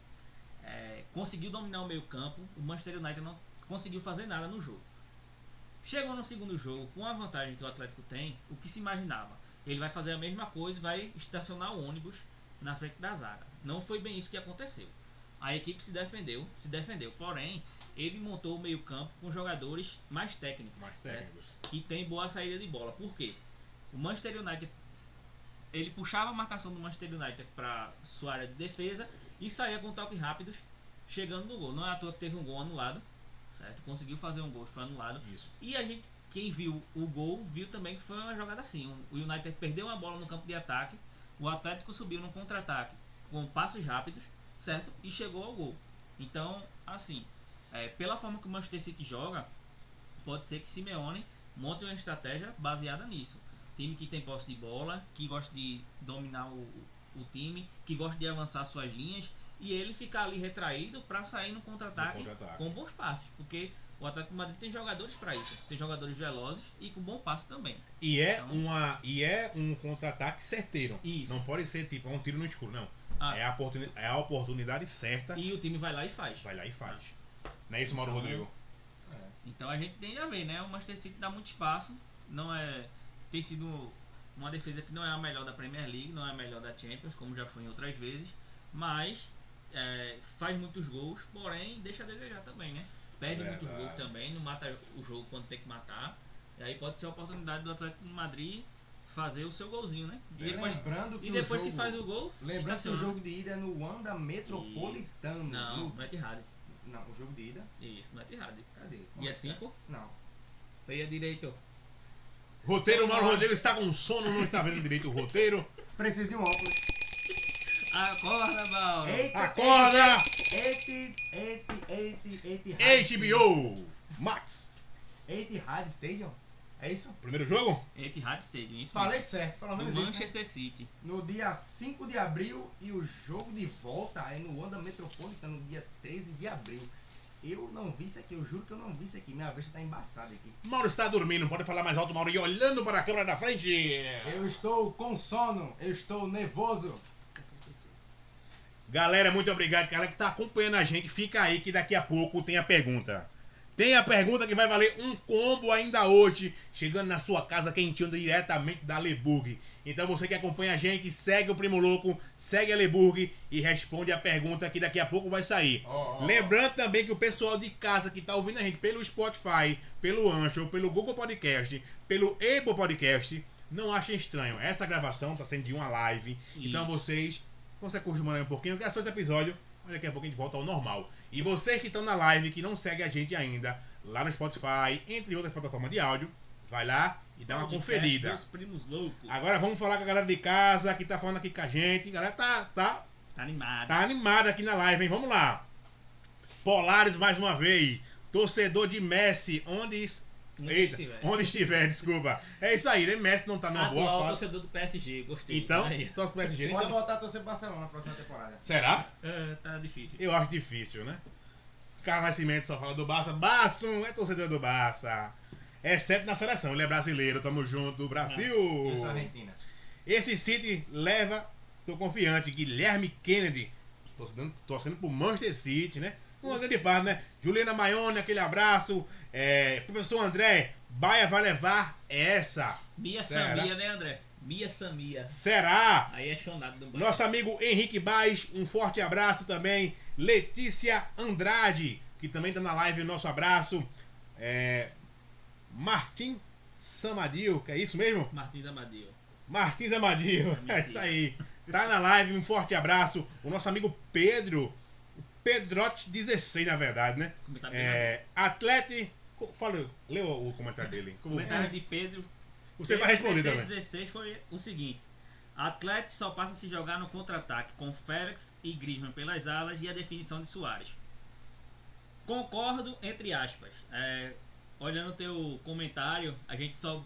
É, conseguiu dominar o meio-campo, o Manchester United não conseguiu fazer nada no jogo. Chegou no segundo jogo, com a vantagem que o Atlético tem, o que se imaginava? Ele vai fazer a mesma coisa e vai estacionar o ônibus na frente da zaga. Não foi bem isso que aconteceu. A equipe se defendeu, se defendeu. Porém, ele montou o meio-campo com jogadores mais técnicos, Mais técnicos. que tem boa saída de bola. Por quê? O Manchester United ele puxava a marcação do Manchester United para sua área de defesa e saía com toques rápidos, chegando no gol. Não é à toa que teve um gol anulado, certo? Conseguiu fazer um gol foi anulado. Isso. E a gente, quem viu o gol, viu também que foi uma jogada assim. O United perdeu uma bola no campo de ataque, o Atlético subiu no contra-ataque com passos rápidos, certo? E chegou ao gol. Então, assim, é, pela forma que o Manchester City joga, pode ser que Simeone monte uma estratégia baseada nisso. Time que tem posse de bola, que gosta de dominar o, o time, que gosta de avançar suas linhas e ele ficar ali retraído para sair no contra-ataque contra-ataque. com bons passes, porque o Atlético Madrid tem jogadores para isso, tem jogadores velozes e com bom passe também. E é, Então- uma, e é um contra-ataque certeiro. Isso. Não pode ser tipo, é um tiro no escuro, não. Ah. É, a é a oportunidade certa. E o time vai lá e faz. Vai lá e faz. Não é isso, Mauro Então, Rodrigo? É. Então a gente tem a ver, né? O Manchester City dá muito espaço. Não é. Tem sido uma defesa que não é a melhor da Premier League, não é a melhor da Champions, como já foi em outras vezes. Mas é, faz muitos gols, porém deixa a desejar também, né? Perde muitos Verdade. gols também, não mata o jogo quando tem que matar. E aí pode ser a oportunidade do Atlético de Madrid fazer o seu golzinho, né? E depois, lembrando que e depois o jogo, que faz o gol. Lembrando que o jogo de ida é no Wanda Metropolitano. Não, No- no Etihad. Não, o jogo de ida. Isso, no Etihad. Cadê? Dia é? 5? Não. Foi a direito. Roteiro, Mauro Rodrigo está com sono, não está vendo direito o roteiro. Preciso de um óculos. Acorda, Mauro! Eita, Acorda! Eti, eti, eti, eti, HBO Max. Etihad Stadium. É isso? Primeiro jogo? Etihad Stadium, isso Falei mesmo. certo, pelo No menos isso. né? Manchester City. No dia 5 de abril e o jogo de volta é no Wanda Metropolitano, no dia 13 de abril. Eu não vi isso aqui, eu juro que eu não vi isso aqui. Minha vista tá embaçada aqui. Mauro está dormindo, pode falar mais alto, Mauro, e olhando para a câmera da frente. Eu estou com sono, eu estou nervoso. Galera, muito obrigado, galera que tá acompanhando a gente. Fica aí que daqui a pouco tem a pergunta. Tem a pergunta que vai valer um combo ainda hoje, chegando na sua casa quentinho diretamente da Leburg. Então você que acompanha a gente, segue o Primo Louco, segue a Leburg e responde a pergunta que daqui a pouco vai sair. Ó, ó. Lembrando também que o pessoal de casa que tá ouvindo a gente pelo Spotify, pelo Anchor, pelo Google Podcast, pelo Apple Podcast, não achem estranho. Essa gravação tá sendo de uma live. Então Isso. vocês, você acostumando aí um pouquinho, que é só esse episódio, mas daqui a pouco a gente volta ao normal. E vocês que estão na live, que não seguem a gente ainda, lá no Spotify, entre outras plataformas de áudio, vai lá e dá uma conferida. Agora vamos falar com a galera de casa que tá falando aqui com a gente. A galera tá, tá Tá animado. Tá animado aqui na live, hein? Vamos lá. Polares mais uma vez. Torcedor de Messi, onde. Onde Eita, estiver. onde estiver, desculpa. É isso aí, né? Messi não tá numa boa Atual fase. torcedor do PSG, gostei. Então, Aí. torce pro PSG. Pode Então, voltar a torcer pro Barcelona na próxima temporada. será? É, tá difícil. Eu acho difícil, né? Carlos Nascimento só fala do Barça. Barça é torcedor do Barça. Exceto na seleção, ele é brasileiro, tamo junto, Brasil! Eu sou Argentina. Esse City leva, tô confiante, Guilherme Kennedy, torcendo, torcendo pro Manchester City, né? Grande parte, né? Juliana Maione, aquele abraço. É, professor André, Baia vai levar essa. Mia Será? Samia, né, André? Mia Samia. Será? Aí é chonado do banco. Nosso amigo Henrique Baes, um forte abraço também. Letícia Andrade, que também tá na live, nosso abraço. É, Martim Samadil, que é isso mesmo? Martins Amadeu. Martins Amadio, É é isso aí. Tá na live, um forte abraço. O nosso amigo Pedro, Pedrote 16, na verdade, né? Comentário É, atlete. Fala, lê o, comentário dele. O Como- comentário de Pedro. Você vai responder Pedro também. 16 foi o seguinte. Atlético só passa a se jogar no contra-ataque com Félix e Griezmann pelas alas e a definição de Soares. Concordo, entre aspas. É, olhando o teu comentário, a gente só,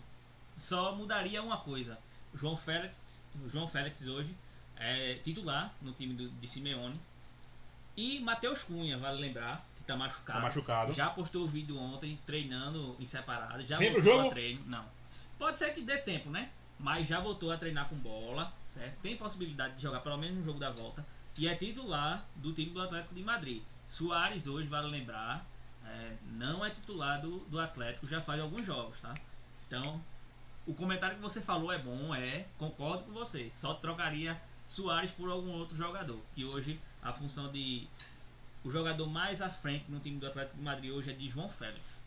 só mudaria uma coisa. João Félix, João Félix hoje é titular no time do, de Simeone. E Matheus Cunha, vale lembrar, que tá machucado. Tá machucado. Já postou o vídeo ontem treinando em separado. Já Vem voltou jogo? a treino. Não. Pode ser que dê tempo, né? Mas já voltou a treinar com bola, certo? Tem possibilidade de jogar pelo menos no jogo da volta. E é titular do time do Atlético de Madrid. Soares hoje, vale lembrar, é, não é titular do, do Atlético, já faz alguns jogos, tá? Então, o comentário que você falou é bom, é, concordo com você. Só trocaria Soares por algum outro jogador. Que hoje a função de. O jogador mais à frente no time do Atlético de Madrid hoje é de João Félix.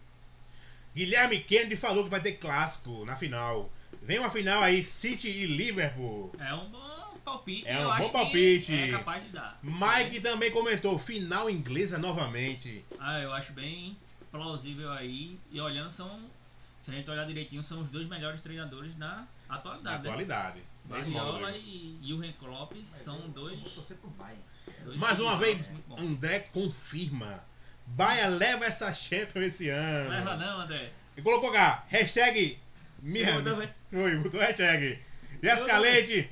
Guilherme Kennedy falou que vai ter clássico na final. Vem uma final aí, City e Liverpool. É um bom palpite. É eu um acho bom que palpite. É capaz de dar. Mike também comentou, final inglesa novamente. Ah, eu acho bem plausível aí. E olhando, são. Se a gente olhar direitinho, são os dois melhores treinadores na Na atualidade. né? atualidade. Guardiola e Jurgen Klopp Mas são eu- dois, Eu vou torcer pro Bayern. Mais uma vez. André confirma. Baia leva essa Champions esse ano. Leva não, André. E colocou cá, hashtag também. Oi, botou hashtag. Jéssica. Leite.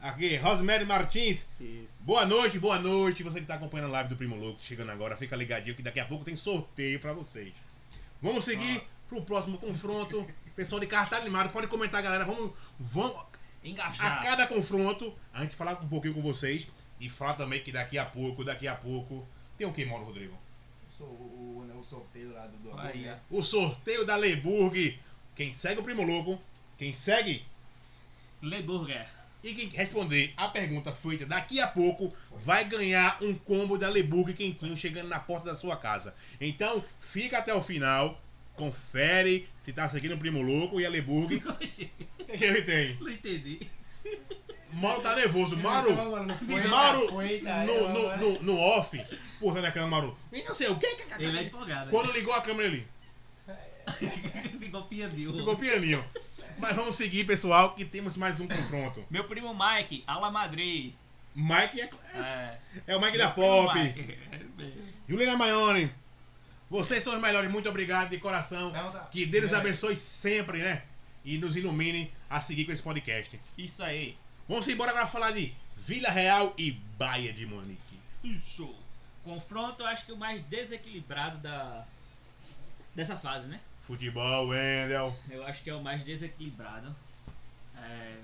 Aqui, Rosemary Martins. Boa noite, boa noite. Você que está acompanhando a live do Primo Louco, chegando agora, fica ligadinho que daqui a pouco tem sorteio para vocês. Vamos seguir pro próximo confronto. Pessoal de carta animado, pode comentar, galera. Vamos, vamos a Engajar. cada confronto, a gente falar um pouquinho com vocês, E fala também que daqui a pouco, daqui a pouco. Tem o que, Mauro Rodrigo? Eu sou o, o, o sorteio lá do, do Aí, hambúrguer. O sorteio da Leburg. Quem segue o Primo Louco, quem segue Leburger. e quem responder a pergunta feita daqui a pouco vai ganhar um combo da Leburg quentinho chegando na porta da sua casa. Então, fica até o final, confere se tá seguindo o Primo Louco e a Leburg. O que, que ele tem? Não entendi. Mauro tá nervoso. Mauro, Mauro, tá, tá, no, no, no, no off, porra da câmera, Mauro. E não sei o que. Ele é empolgado. Quando ligou a câmera ali, Ficou piadinho. ficou pianinho. Mas vamos seguir, pessoal, que temos mais um confronto. Meu primo Mike, Ala Madrid. Mike é, é, É. é o Mike da Meu Pop. Mike. Juliana Maione, vocês são os melhores. Muito obrigado de coração. Pergunta- Que Deus nos É. abençoe sempre, né? E nos ilumine a seguir com esse podcast. Isso aí. Vamos embora agora falar de Vila Real e Baia de Monique. Isso. Confronto, eu acho que o mais desequilibrado da dessa fase, né? Futebol, Wendel. Eu acho que é o mais desequilibrado. É,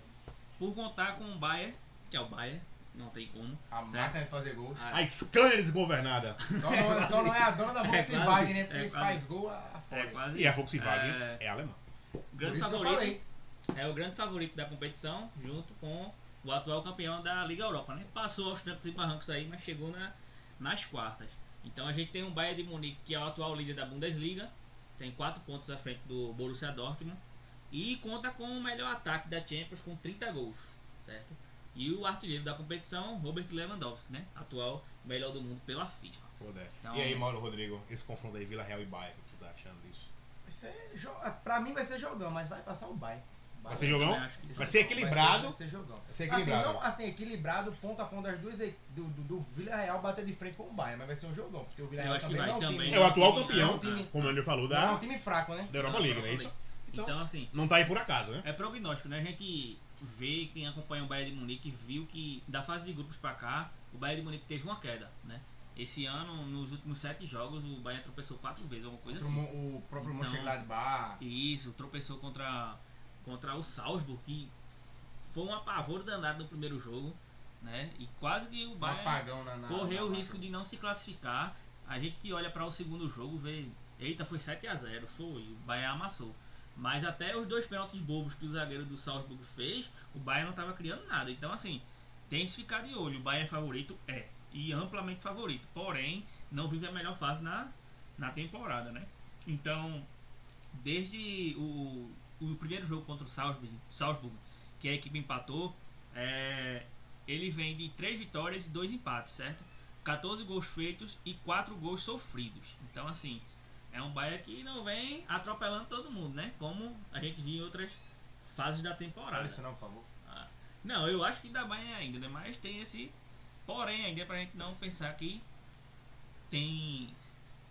por contar com o Bayern, que é o Bayern, não tem como. A certo? máquina de fazer gol. Ah, A Scania desgovernada. Só não, só não é a dona da É Volkswagen, quase, né? Porque é quase. faz gol a, a é fora. quase E a. Volkswagen É, é alemã. grande isso que eu favorito falei. É o grande favorito da competição, junto com o atual campeão da Liga Europa, né? Passou aos trancos e barrancos aí, mas chegou na, nas quartas. Então a gente tem um Bayern de Munique, que é o atual líder da Bundesliga, tem 4 pontos à frente do Borussia Dortmund e conta com o melhor ataque da Champions com 30 gols, certo? E o artilheiro da competição, Robert Lewandowski, né? Atual melhor do mundo pela FIFA. Foda. Então- E aí, Mauro Rodrigo, esse confronto aí, Vila Real e Baia, o que tu tá achando disso? Vai ser jo- Pra mim vai ser jogão, mas vai passar o Bayern. Vai ser jogão? Vai ser equilibrado. Vai ser, vai ser jogão. Vai ser equilibrado. Assim, não, assim, equilibrado, ponto a ponto das duas do, do, do Vila Real bater de frente com o Bayern, mas vai ser um jogão, porque o Vila Eu Real acho que também vai não é um também. time, É o atual campeão, é um time- como ele falou, não é um da, time fraco, né? da Europa League, não é isso? Então, Então, assim, não tá aí por acaso, né? É prognóstico, né? A gente vê, quem acompanha o Bayern de Munique viu que da fase de grupos pra cá, o Bayern de Munique teve uma queda, né? Esse ano, nos últimos sete jogos, o Bayern tropeçou quatro vezes, alguma coisa Contra o assim. Mo- o próprio Então- Mönchengladbach. E isso, tropeçou contra, contra o Salzburg, que foi um apavoro danado no primeiro jogo, né? E quase que o Um Bayern apagão na, na correu na- o risco de não se classificar. A gente que olha para o segundo jogo vê, eita, foi 7 a 0 foi, o Bayern amassou. Mas até os dois pênaltis bobos que o zagueiro do Salzburg fez, o Bayern não estava criando nada. Então, assim, tem que ficar de olho. O Bayern favorito é, e amplamente favorito. Porém, não vive a melhor fase na, na temporada, né? Então, desde o, o primeiro jogo contra o Salzburg, Salzburg que a equipe empatou, é, ele vem de 3 vitórias e 2 empates, certo? 14 gols feitos e 4 gols sofridos. Então, assim, é um Bayern que não vem atropelando todo mundo, né? Como a gente viu em outras fases da Fala temporada. isso não, por favor. Ah, Não, eu acho que dá Bayern ainda, né? Mas tem esse porém ainda pra gente não pensar que tem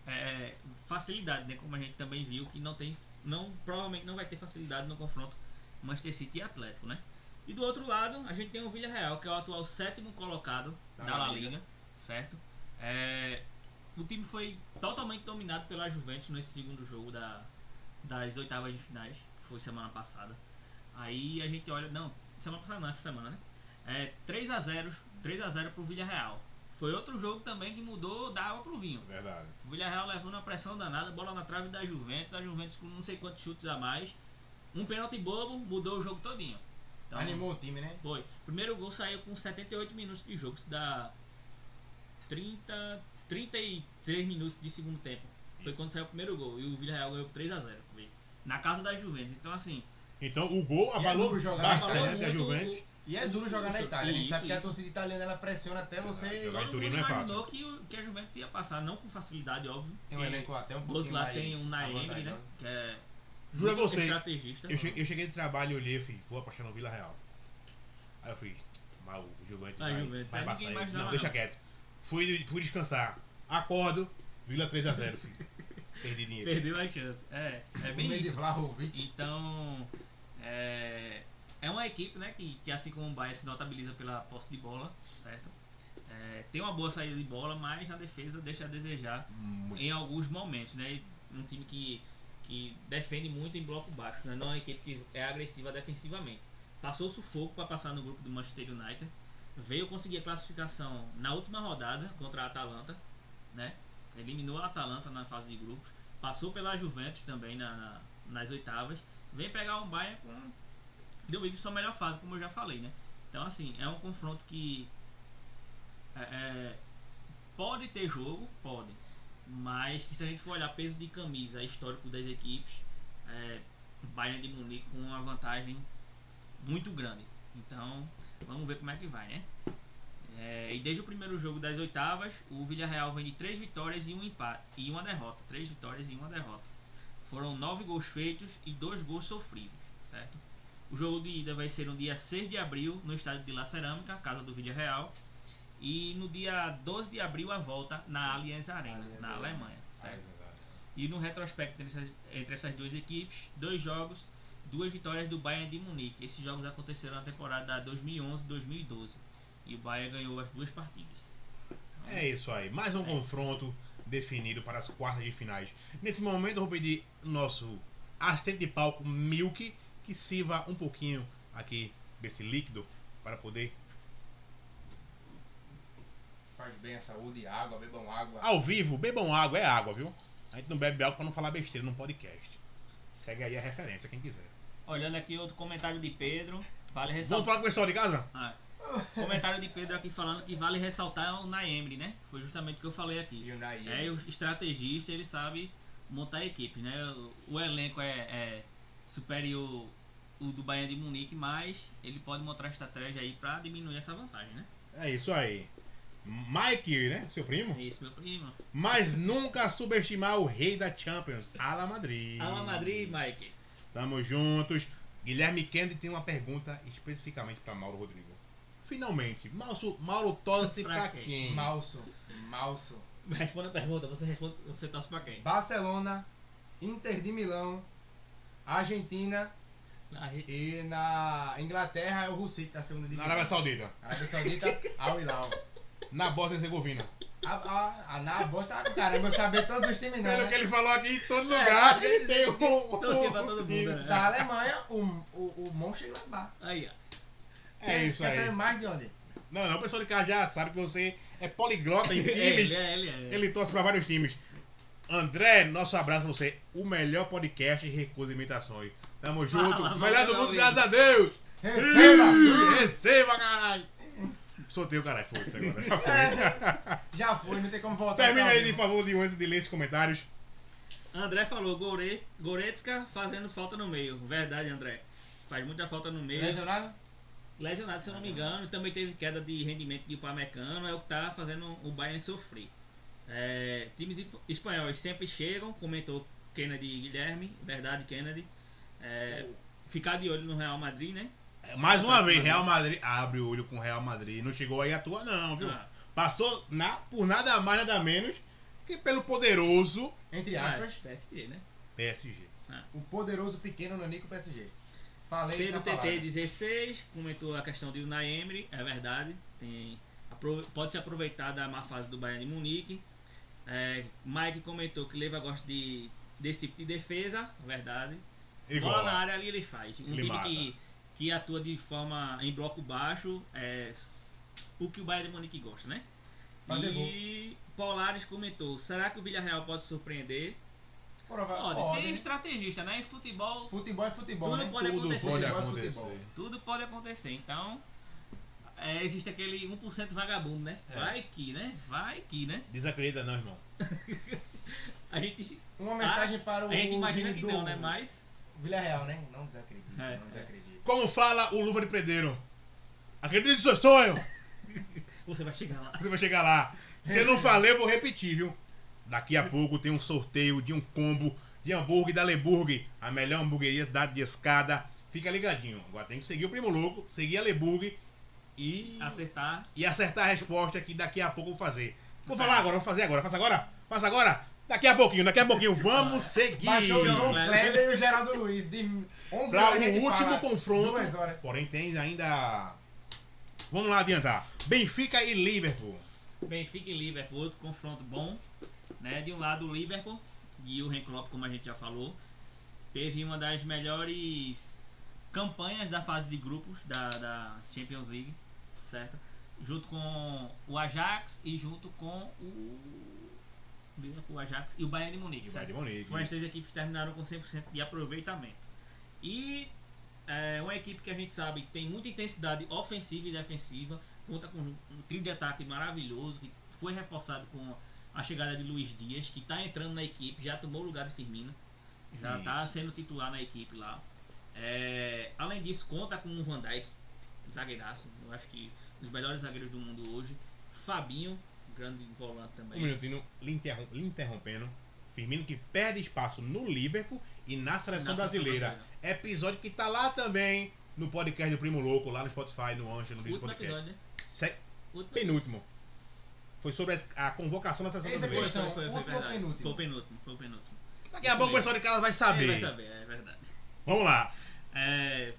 é, facilidade, né? Como a gente também viu que não tem, não provavelmente não vai ter facilidade no confronto Manchester City e Atlético, né? E do outro lado, a gente tem o Villarreal, que é o atual sétimo colocado Da da La La Liga. Liga, certo? É, o time foi totalmente dominado pela Juventus nesse segundo jogo da, das oitavas de finais, que foi semana passada. Aí a gente olha, não, semana passada não, essa semana, né? É 3 a 0, 3 a 0 pro Villarreal. Foi outro jogo também que mudou da água pro vinho. Verdade. O Villarreal levando uma pressão danada, bola na trave da Juventus, a Juventus com não sei quantos chutes a mais. Um pênalti bobo mudou o jogo todinho. Então, Animou o time, né? Foi. Primeiro gol saiu com 78 minutos de jogo, isso dá 30, 33 minutos de segundo tempo. Foi Isso. quando saiu o primeiro gol e o Villarreal ganhou por 3 a 0 vê. Na casa da Juventus. Então assim, Então, o gol é abalou duro jogar, bastante né? a Juventus. E é duro jogar na Itália. A gente Isso, sabe que a isso. torcida italiana ela pressiona até você. Jogar em Turim não é fácil. imaginou que, o- que a Juventus ia passar, não com facilidade, óbvio. Tem um elenco até um Do pouquinho outro lado mais tem um Naemri, né? Que é Juro a muito você, estrategista. Eu, che- eu cheguei de trabalho e olhei falei, vou apostar no Vila Real. Aí eu fui, mas o Juventus Ah, vai, Juventus, vai passar. imaginava, Não, deixa quieto. Fui, fui descansar. Acordo, Vila 3x0, filho. Perdi dinheiro. Perdeu a chance. É, é bem isso. Então, é, é uma equipe né, que, que, assim como o Bayern, se notabiliza pela posse de bola, certo? É, tem uma boa saída de bola, mas na defesa deixa a desejar Muito. em alguns momentos. Né? Um time que, que defende muito em bloco baixo, né? não é uma equipe que é agressiva defensivamente. Passou sufoco para passar no grupo do Manchester United, veio conseguir a classificação na última rodada contra a Atalanta, né? Eliminou a Atalanta na fase de grupos, passou pela Juventus também na, na- nas oitavas, vem pegar um Bayern com deu vive sua melhor fase, como eu já falei, né? Então assim, é um confronto que é, é, pode ter jogo, pode, mas que se a gente for olhar peso de camisa histórico das equipes, é, Bayern de Munique com uma vantagem muito grande. Então, vamos ver como é que vai, né? É, e desde o primeiro jogo das oitavas, o Villarreal vem de três vitórias e um empate e uma derrota. Três vitórias e uma derrota. Foram nove gols feitos e dois gols sofridos, certo? O jogo de ida vai ser no dia 6 de abril no estádio de La Cerâmica, casa do Villarreal. E no dia 12 de abril a volta na Allianz Arena, Allianz na Arena. Alemanha, certo? E no retrospecto entre essas, entre essas duas equipes, dois jogos, duas vitórias do Bayern de Munique. Esses jogos aconteceram na temporada 2011-2012 e o Bayern ganhou as duas partidas. É isso aí. Mais um É confronto definido para as quartas de finais. Nesse momento eu vou pedir nosso assistente de palco Milk que sirva um pouquinho aqui desse líquido para poder Faz bem a saúde, água, bebam água. ao vivo, bebam água, é água, viu? A gente não bebe água para não falar besteira num podcast. Segue aí a referência, quem quiser. Olhando aqui outro comentário de Pedro, vale Vamos ressaltar. falar com o pessoal de casa? Ah, comentário de Pedro aqui falando que vale ressaltar o Naemri, né? Foi justamente o que eu falei aqui. E o Nair. É o estrategista, ele sabe montar equipes, né? O, o elenco é, é superior o do Bayern de Munique, mas ele pode montar estratégia aí pra diminuir essa vantagem, né? É isso aí. Mike, né? Seu primo? Esse meu primo. Mas nunca subestimar o rei da Champions, Ala Madrid. Ala Madrid, Mike. Tamo juntos. Guilherme Kennedy tem uma pergunta especificamente para Mauro Rodrigo. Finalmente, Mauro, Mauro torce Pra pra quem? quem? Malso. Malso. Responda a pergunta, você responde, você torce pra quem? Barcelona, Inter de Milão, Argentina Aí, e na Inglaterra é o Russi que tá segunda Na divisão. Arábia Saudita. Arábia Saudita, Al Hilal. Na Bósnia e Herzegovina. A, a, a tá do caramba, eu saber todos os times não, Pelo né? que ele falou aqui, em todo É, lugar às ele tem um. torcia pra todo mundo, né? Da Alemanha, o, o, o Mönchengladbach. aí, ó. É isso Quer saber aí. mais de onde? Não, não, o pessoal de casa já sabe que você é poliglota em É, times. ele é, ele é. Ele torce pra vários times. André, nosso abraço pra você. O melhor podcast e recusa imitações. Tamo junto. Fala, melhor do mundo, graças a Deus. Receba! Ih, Receba, caralho. Soltei o caralho, foi isso agora. Já foi. Já foi, não tem como voltar. Termina aí, de favor, de antes de ler esses comentários. André falou, Gore- Goretzka fazendo falta no meio. Verdade, André. Faz muita falta no meio. Lesionado? Lesionado, se eu não me engano. Também teve queda de rendimento de Upamecano. É o que tá fazendo o Bayern sofrer. É, times esp- espanhóis sempre chegam. Comentou Kennedy e Guilherme. Verdade, Kennedy. É, ficar de olho no Real Madrid, né? Mais uma vez, Real Madrid. Abre o olho com o Real Madrid. Não chegou aí à tua, não, viu? Ah. Passou na, por nada mais, nada menos que pelo poderoso Entre Ah, aspas, PSG, né? PSG. o poderoso pequeno Nanico PSG. Falei Pedro na palavra. TT 16 comentou a questão de Unai Emery, é verdade. Tem, pode se aproveitar da má fase do Bayern de Munique. É, Mike comentou que Leva gosta de, desse tipo de defesa, verdade. Ele Bola na área ali ele faz. Um Ele time mata. que, que atua de forma em bloco baixo é o que o Bayern de Munique gosta, né? Fazer e Polares comentou: será que o Villarreal pode surpreender? Prova- Pode, pode. tem estrategista, né? Em futebol Futebol é futebol, Tudo né? pode Tudo acontecer. pode é acontecer. futebol. tudo pode acontecer. Então, é, existe aquele 1% vagabundo, né? É. Vai que, né? Vai que, né? Desacredita não, irmão. A gente, Uma mensagem para o a gente imagina que do não, né? Mas, Villarreal, né? Não desacredite. É, não desacredite. Como fala o Luva de Predeiro? Acredite no seu sonho! você vai chegar lá. Você vai chegar lá. Se eu não falei, eu vou repetir, viu? Daqui a pouco tem um sorteio de um combo de hambúrguer da Leburg, a melhor hamburgueria da de escada. Fica ligadinho. Agora tem que seguir o Primo Louco, seguir a Leburg e, Acertar. e acertar a resposta que daqui a pouco eu vou fazer. Vou falar agora, vou fazer agora. Faça agora? Faça agora? Daqui a pouquinho, daqui a pouquinho. Vamos seguir. Baixou o João Kleber. Kleber e o Geraldo Luiz. De 11 Para horas a gente o último confronto. Duas horas. Porém, tem ainda. Vamos lá adiantar. Benfica e Liverpool. Benfica e Liverpool, outro confronto bom. Né? De um lado o Liverpool e o Klopp, como a gente já falou, teve uma das melhores campanhas da fase de grupos da, da Champions League, certo? junto com o Ajax e junto com o Liverpool, Ajax e o Bayern de Munique. Certo? vai de Monique. Foram as três equipes que terminaram com 100% de aproveitamento. E é uma equipe que a gente sabe que tem muita intensidade ofensiva e defensiva, conta com um trio de ataque maravilhoso, que foi reforçado com a chegada de Luiz Dias, que está entrando na equipe, já tomou o lugar de Firmino, já está sendo titular na equipe lá. É, além disso, conta com o Van Dijk, zagueiraço, eu acho que dos melhores zagueiros do mundo hoje. Fabinho, grande volante Um também. minutinho, lhe interrom- lhe interrompendo. Firmino que perde espaço no Liverpool e na seleção Na seleção brasileira. brasileira. Episódio que tá lá também no podcast do Primo Louco, lá no Spotify, no Ancha, no vídeo Último podcast. episódio, né? Se- Último Penúltimo. Foi sobre a convocação da seleção Esse é brasileira. Foi, foi, foi, ou verdade. penúltimo? Foi o penúltimo, foi o penúltimo. Daqui a pouco o pessoal de casa vai saber. Ele vai saber, é verdade. Vamos lá. É,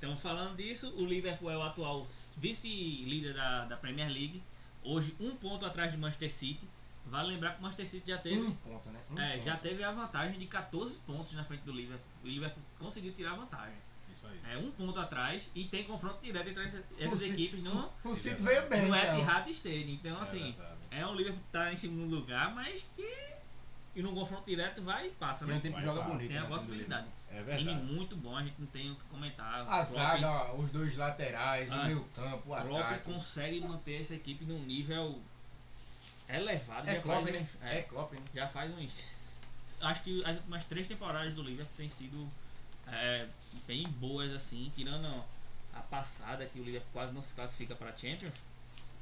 então, falando disso, o Liverpool é o atual vice-líder da, da Premier League. Hoje, um ponto atrás de Manchester City. Vale lembrar que o Manchester City já teve, Um ponto, né? Um é, ponto. já teve a vantagem de 14 pontos na frente do Liverpool. O Liverpool conseguiu tirar a vantagem. Isso aí. É um ponto atrás e tem confronto direto entre essas, essas equipes no, O City veio bem, no então. Etihad Stadium. Então, assim, verdade. é um Liverpool que tá em segundo lugar, mas que e no confronto direto vai e passa, Tem um né? tempo que joga bonito. Tem a né, time do possibilidade. É Time verdade. muito bom, a gente não tem o que comentar. A Klopp- zaga, ó, os dois laterais, Ah, o meio campo, o Klopp ataque. consegue manter essa equipe num nível elevado. É já Klopp, faz né? É é, Klopp, né? já faz uns. Acho que as últimas três temporadas do Liverpool têm sido é, bem boas, assim, tirando a passada que o Liverpool quase não se classifica para Champions.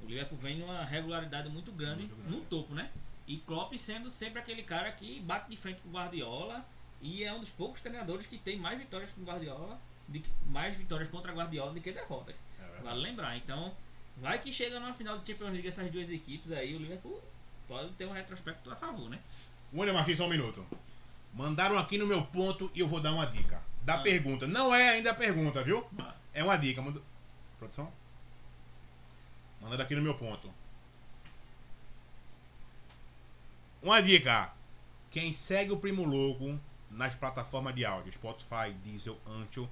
O Liverpool vem numa regularidade muito grande, Muito grande. no topo, né? E Klopp sendo sempre aquele cara que bate de frente com o Guardiola e é um dos poucos treinadores que tem mais vitórias com o Guardiola, de, mais vitórias contra Guardiola do que derrotas. É. Vale lembrar. Então, vai que chega na final do Champions League essas duas equipes aí, o Liverpool pode ter um retrospecto a favor, né? William Martins, só um minuto. Mandaram aqui no meu ponto e eu vou dar uma dica. Da Ah. pergunta. Não é ainda a pergunta, viu? Ah. É uma dica. Produção? Mandando aqui no meu ponto. Uma dica. Quem segue o Primo Louco nas plataformas de áudio, Spotify, Diesel, Ancho,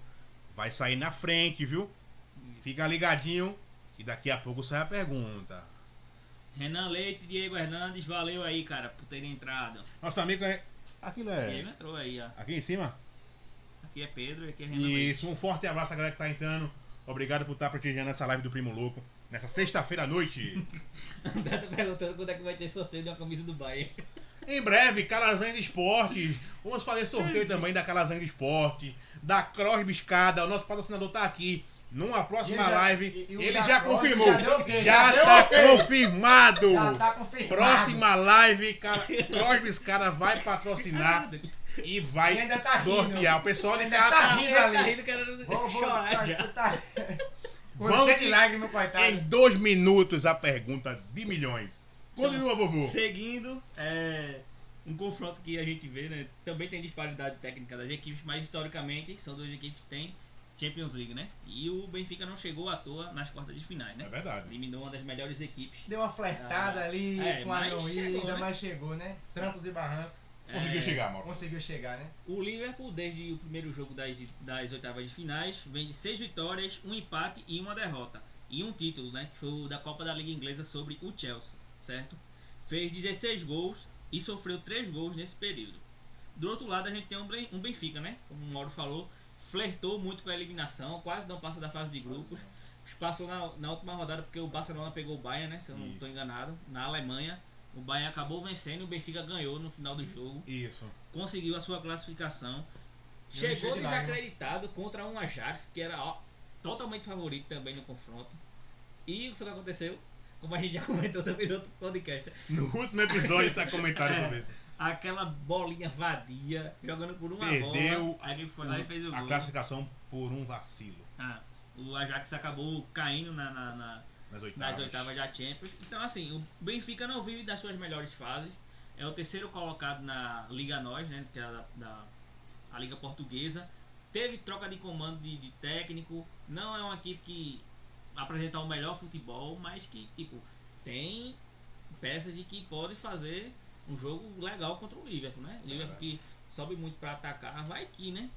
vai sair na frente, viu? Fica ligadinho e daqui a pouco sai a pergunta. Renan Leite, Diego Hernandes, valeu aí, cara, por terem entrado. Nosso amigo é. Aquilo Diego é. entrou aí, ó. Aqui em cima? Aqui é Pedro e aqui é Renan Leite. Isso, um forte abraço a galera que tá entrando. Obrigado por estar prestigiando essa live do Primo Louco. Nessa sexta-feira à noite. André tá perguntando quando é que vai ter sorteio de uma camisa do Bayern. em breve, Calazans Esporte. Vamos fazer sorteio também da Calazans Esporte. Da Cross Biscada. O nosso patrocinador tá aqui. Numa próxima ele já- live. e- e ele já Cross confirmou. já ok, Já já tá confirmado. Já tá confirmado. Próxima live, Cal- Cross Biscada vai patrocinar e vai tá rindo. sortear. O pessoal de Ainda casa tá tá rindo Ele tá ali. rindo, querendo Vou, vou, chorar tá, já. tá. Vamos de lágrimas, coitado. Em dois minutos a pergunta de milhões. Continua, vovô. Seguindo, é, um confronto que a gente vê, né? Também tem disparidade técnica das equipes, mas historicamente são duas equipes que têm Champions League, né? E o Benfica não chegou à toa nas quartas de finais, né? É verdade. Eliminou uma das melhores equipes. Deu uma flertada Ah, ali é, com a mas não chegou, ida, né? mas chegou, né? Trampos e barrancos. Conseguiu É, chegar, Mauro. Conseguiu chegar, né? O Liverpool, desde o primeiro jogo das, das oitavas de finais, vem de seis vitórias, um empate e uma derrota. E um título, né? Que foi o da Copa da Liga Inglesa sobre o Chelsea, certo? Fez 16 gols e sofreu 3 gols nesse período. Do outro lado, a gente tem um Ben- um Benfica, né? Como o Mauro falou, flertou muito com a eliminação, quase não passa da fase de grupos. Passou na, na última rodada porque o Barcelona pegou o Bayern, né? Se eu não estou enganado, na Alemanha. O Bayern acabou vencendo e o Benfica ganhou no final do jogo Isso. conseguiu a sua classificação. Eu Chegou desacreditado contra um Ajax, que era ó, totalmente favorito também no confronto. E o que foi que aconteceu? Como a gente já comentou também no outro podcast, No último episódio tá comentário É. sobre isso. aquela bolinha vadia, jogando por uma Perdeu bola, aí ele foi lá e fez o a gol. classificação por um vacilo Ah, o Ajax acabou caindo na- na- na, nas oitavas. nas oitavas da Champions. Então, assim, o Benfica não vive das suas melhores fases. É o terceiro colocado na Liga Nós, né? Que é a, da, da- a Liga Portuguesa. Teve troca de comando de, de técnico. Não é uma equipe que apresenta o melhor futebol, mas que, tipo, tem peças de que pode fazer um jogo legal contra o Liverpool, né? O Liverpool que sobe muito para atacar, vai que, né?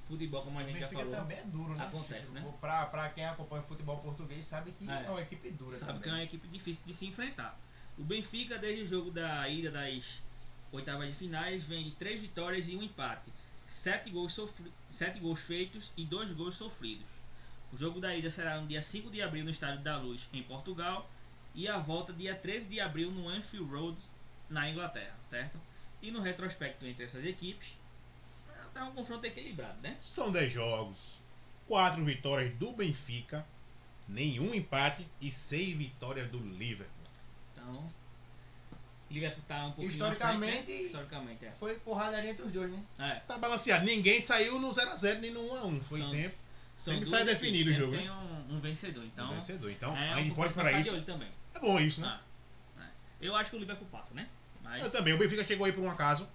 Futebol, como a gente já falou, também é duro, né? Acontece, né? Pra, pra quem acompanha o futebol português sabe que É. é, uma equipe dura sabe também. que é uma equipe difícil de se enfrentar. O Benfica, desde o jogo da ida das oitavas de finais, vem de três vitórias e um empate. Sete gols, sofri sete gols feitos e dois gols sofridos. O jogo da ida será no dia 5 de abril no Estádio da Luz, em Portugal, e a volta dia 13 de abril no Anfield Road, na Inglaterra, certo? E no retrospecto entre essas equipes, tá um confronto equilibrado, né? São 10 jogos, 4 vitórias do Benfica, nenhum empate e 6 vitórias do Liverpool. Então, Liverpool tá um pouquinho Historicamente- frente, né? historicamente é. Foi porradaria entre os dois, né? É. Tá balanceado, ninguém saiu no 0x0 nem no 1x1. Foi São- sempre, São sempre sai definido o jogo. Tem Né? um, um vencedor, então. Vencedor. Então, é a um gente pode confronto pra para ficar de isso. também. É bom isso, né? Ah, é. Eu acho que o Liverpool passa, né? Mas. Eu também. O Benfica chegou aí por um acaso.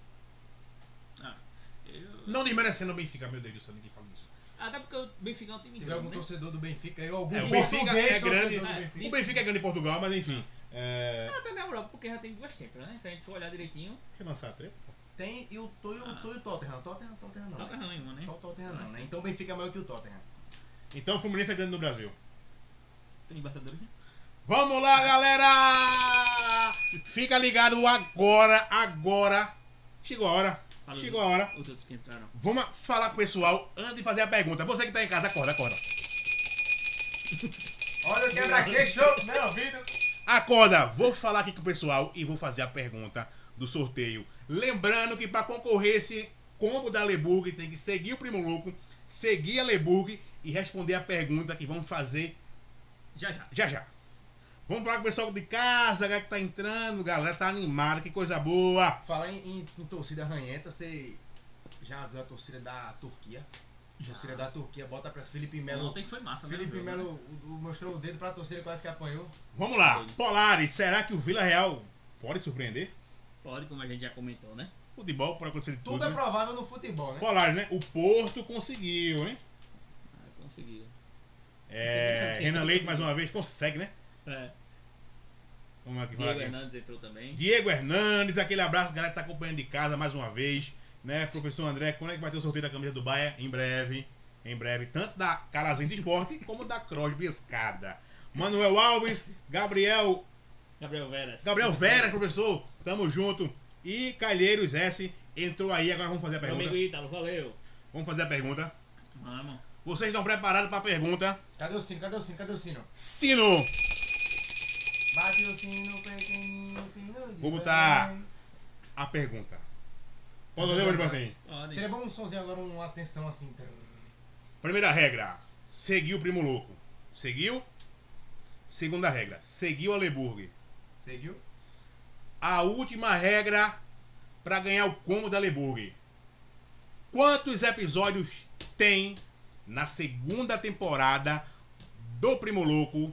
Ah, eu- Não desmerecendo o Benfica, meu Deus do céu, ninguém fala disso. Até porque o Benfica é um time grande, algum né? torcedor do Benfica aí, algum É, o Benfica português é grande. É, Benfica. O Benfica é grande em Portugal, mas enfim. É... Até na Europa, porque já tem duas temporadas, né? Se a gente for olhar direitinho, eu lançar a treta. Tem e o, to, e o, Ah. e o Tottenham. Tottenham, Tottenham não. toca né? não, irmão, né? Tot- Tottenham não, né? Então o Benfica é maior que o Tottenham. Então o Fluminense é grande no Brasil. Tem Libertadores, né? Vamos lá, galera! Fica ligado agora, agora. Chegou a hora. Fala Chegou a hora. Os outros que entraram. Vamos falar com o pessoal antes de fazer a pergunta. Você que tá em casa, acorda, acorda. Olha o quebra-queixo, meu ouvido. Acorda, vou falar aqui com o pessoal e vou fazer a pergunta do sorteio. Lembrando que para concorrer esse combo da Leburg tem que seguir o Primo Louco, seguir a Leburg e responder a pergunta que vamos fazer Já já. já já. Vamos falar com o pessoal de casa, galera que tá entrando, galera tá animada, que coisa boa. Falar em, em- em torcida ranhenta, você já viu a torcida da Turquia? A torcida da Turquia, bota pra Felipe Melo. Ontem foi massa, né? Felipe Melo né? o- o- mostrou o dedo pra torcida quase que apanhou. Vamos lá, Polares, será que o Vila Real pode surpreender? Pode, como a gente já comentou, né? Futebol pode acontecer de tudo. Tudo é né? provável no futebol, né? Polares, né? O Porto conseguiu, hein? Ah, conseguiu. É, Renan Leite mais uma vez consegue, né? É. Vamos aqui falar Diego aqui. Hernandes entrou também. Diego Hernandes, aquele abraço, galera que tá acompanhando de casa mais uma vez, né? Professor André, quando é que vai ter o sorteio da camisa do Bahia? Em breve, em breve, tanto da Carazinho de Esporte como da Crosby Escada. Manuel Alves, Gabriel, Gabriel Veras. Gabriel Veras, professor, tamo junto. E Calheiros S entrou aí, agora vamos fazer a Meu amigo pergunta. Ítalo, valeu. Vamos fazer a pergunta. Vamos. Vocês estão preparados para a pergunta? Cadê o sino? Cadê o sino? Cadê o sino? Sino! Bate o sino, pequenininho, sino de Vou botar-. A pergunta. Pode fazer, Martins? Pode. Seria bom um somzinho agora, uma atenção assim. Primeira regra, seguiu o Primo Louco. Seguiu? Segunda regra, seguiu a Leburg. Seguiu? A última regra para ganhar o combo da Leburg. Quantos episódios tem na segunda temporada do Primo Louco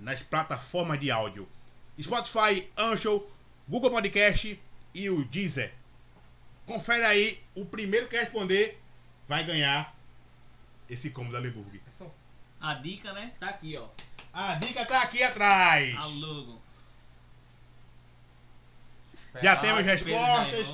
nas plataformas de áudio? Spotify, Anchor, Google Podcast e o Deezer. Confere aí, o primeiro que responder vai ganhar esse combo da Leburg. Só- A dica, né? Tá aqui, ó. A dica tá aqui atrás. A logo. Já temos respostas.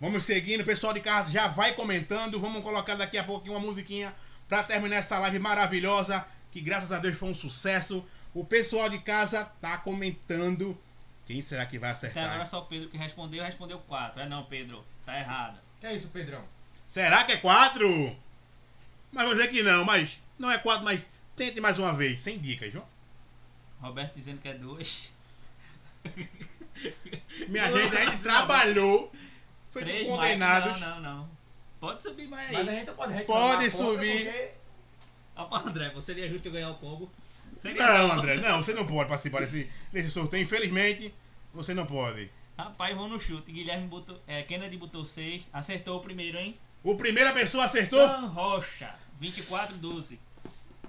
Vamos seguindo, o pessoal de casa já vai comentando. Vamos colocar daqui a pouco uma musiquinha pra terminar essa live maravilhosa, que graças a Deus foi um sucesso. O pessoal de casa tá comentando. Quem será que vai Até agora acertar? só o Pedro que respondeu, respondeu 4. É não, Pedro. Tá errado. Que é isso, Pedrão? Será que é quatro? Mas vou dizer que não, mas não é quatro, mas tente mais uma vez, sem dicas, viu? Roberto dizendo que é 2. Minha gente, a gente trabalhou, feito Três condenados. Não, não, não. Pode subir mais Mas a aí. gente pode reclamar Pode subir. porque Ó, pô, André, você seria justo eu ganhar o combo? Seria Não, bom. André, não, você não pode participar desse, desse sorteio, infelizmente, você não pode. Rapaz, vou no chute. Guilherme botou. É, Kennedy botou 6. Acertou o primeiro, hein? O primeira pessoa acertou, San Rocha. 24, 12.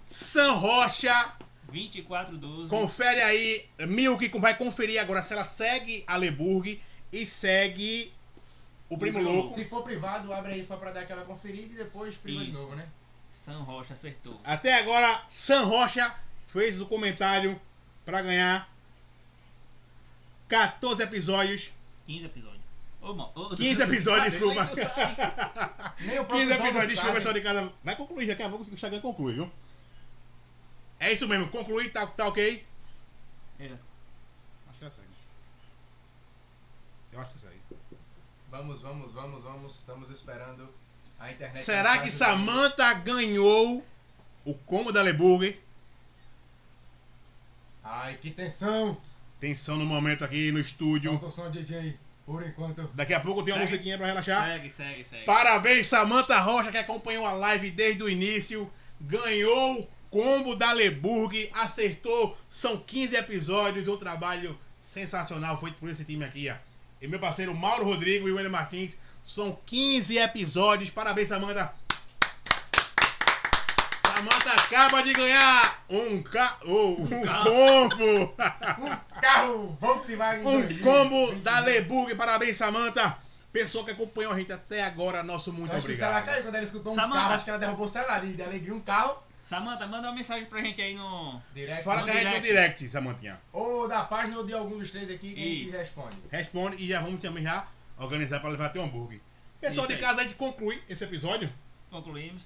San Rocha. 24, 12. Confere aí, Milk vai conferir agora se ela segue a Leburg e segue o Primo Louco. se for privado, abre aí só pra dar aquela conferida e depois priva de Isso. novo, né? San Rocha acertou. Até agora, San Rocha fez o comentário para ganhar 14 episódios. 15 episódios. Ô, mano, ô, 15 episódios, desculpa. nem tu sabe. Nem o 15 próprio dono episódios, desculpa, pessoal de casa. Vai concluir, daqui a pouco o Instagram conclui, viu? É isso mesmo, concluir, tá, tá ok? É, Acho que é isso aí. Eu acho que é isso aí. Vamos, vamos, vamos, vamos. Estamos esperando. Será que entrar no- Samantha ganhou o combo da Leburger? Ai, que tensão! Tensão no momento aqui no estúdio. Solta o som, DJ. Por enquanto. Daqui a pouco tem uma Segue. musiquinha pra relaxar. Segue, segue, segue. Parabéns, Samantha Rocha, que acompanhou a live desde o início. Ganhou o combo da Leburg. Acertou. São 15 episódios. Um trabalho sensacional feito por esse time aqui, ó. E meu parceiro Mauro Rodrigo e o William Martins. São 15 episódios. Parabéns, Samantha. Samantha acaba de ganhar um, ca... oh, um carro. combo. Carro Volkswagen. Um 2000. combo da Leburg. Parabéns, Samantha. Pessoa que acompanhou a gente até agora, nosso muito acho que o celular obrigado. caiu quando ela escutou um Samantha. carro. Acho que ela derrubou o celular de de alegria. Um carro. Samanta, manda uma mensagem pra gente aí no. Direto. Fala No com a gente no direct. direct, Samantinha. Ou da página ou de algum dos três aqui que que responde. Responde e já vamos também já organizar para levar teu hambúrguer. Pessoal de casa, a gente conclui esse episódio. Concluímos.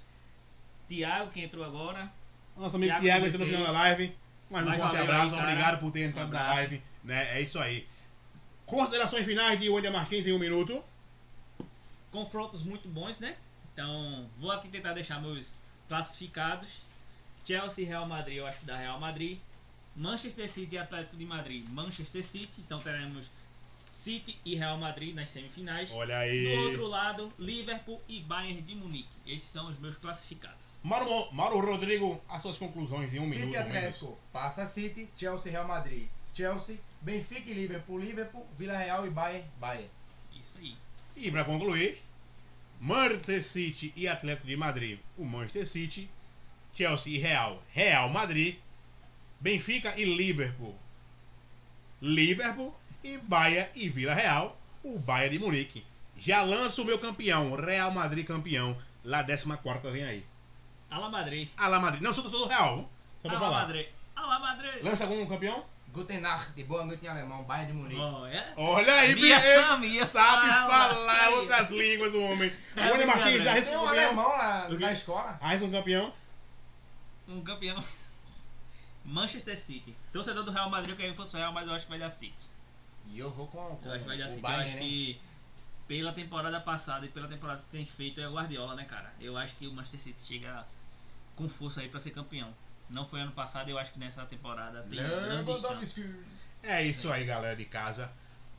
Tiago, que entrou agora. Nosso amigo Thiago Thiago entrou no 16. final da live. Mais um Mas forte abraço, aí, obrigado por ter Um entrado na abraço. live. Né? É isso aí. Considerações finais de Wanda Martins em um minuto. Confrontos muito bons, né? Então, vou aqui tentar deixar meus classificados. Chelsea Real Madrid, eu acho que da Real Madrid. Manchester City e Atlético de Madrid, Manchester City. Então teremos City e Real Madrid nas semifinais. Olha Do aí. outro lado, Liverpool e Bayern de Munique. Esses são os meus classificados. Mauro, Mauro Rodrigo, as suas conclusões em um City minuto. e menos. Atlético. Passa City, Chelsea e Real Madrid. Chelsea, Benfica e Liverpool. Liverpool, Vila Real e Bayern. Bayern. Isso aí. E para concluir, Manchester City e Atlético de Madrid, o Manchester City, Chelsea e Real, Real Madrid, Benfica e Liverpool, Liverpool e Bahia e Vila Real, o Bayern de Munique. Já lanço o meu campeão, Real Madrid campeão, lá 14 vem aí. Alá Madrid. Alá Madrid, não, sou todo Real, viu? só pra Alá falar. Madrid. Alá Madrid. Lança algum campeão? Guten Nacht, boa noite em alemão. Bayern de Munique. Oh, é? Olha aí, Minha Pierre, Samia sabe fala. falar Aí. outras línguas, o homem. É, Martins, Gabriel. arrisca um campeão. alemão lá na escola. Arrisca um campeão. Um campeão. Manchester City. Torcedor do Real Madrid, que fosse o Real, mas eu acho que vai dar City. E eu vou com, com Eu acho que vai dar o eu Bayern, acho né? que pela temporada passada e pela temporada que tem feito é Guardiola, né, cara? Eu acho que o Manchester City chega com força aí pra ser campeão. Não foi ano passado, eu acho que nessa temporada tem. Lewandowski. É isso aí, galera de casa.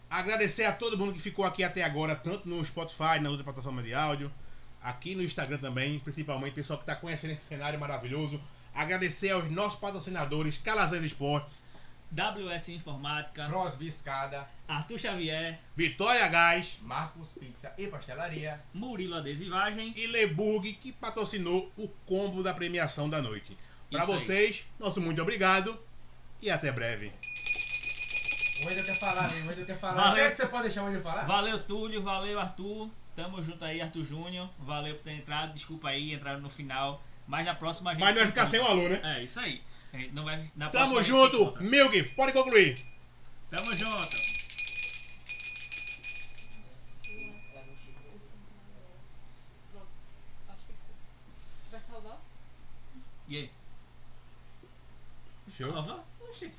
Agradecer a todo mundo que ficou aqui até agora, tanto no Spotify, na outra plataforma de áudio, aqui no Instagram também, principalmente o pessoal que está conhecendo esse cenário maravilhoso. Agradecer aos nossos patrocinadores, Calazans Esportes, WS Informática, Crosby Escada. Arthur Xavier, Vitória Gás Marcos Pizza e Pastelaria. Murilo Adesivagem. e Leburg, que patrocinou o combo da premiação da noite. Para Isso aí. vocês, nosso muito obrigado e até breve. O Wendel quer falar, né? O Wendel quer falar. Valeu. Será que você pode deixar o Wendel falar? Valeu, Túlio. Valeu, Arthur. Tamo junto aí, Arthur Júnior. Valeu por ter entrado. Desculpa aí, entraram no final. Mas na próxima a gente. Mas não vai ficar sem o aluno, né? É, isso aí. Gente não vai, na Tamo junto. Milk, pode concluir. Tamo junto. Acho que foi. Vai salvar? E aí? Show. Salva? Oxi.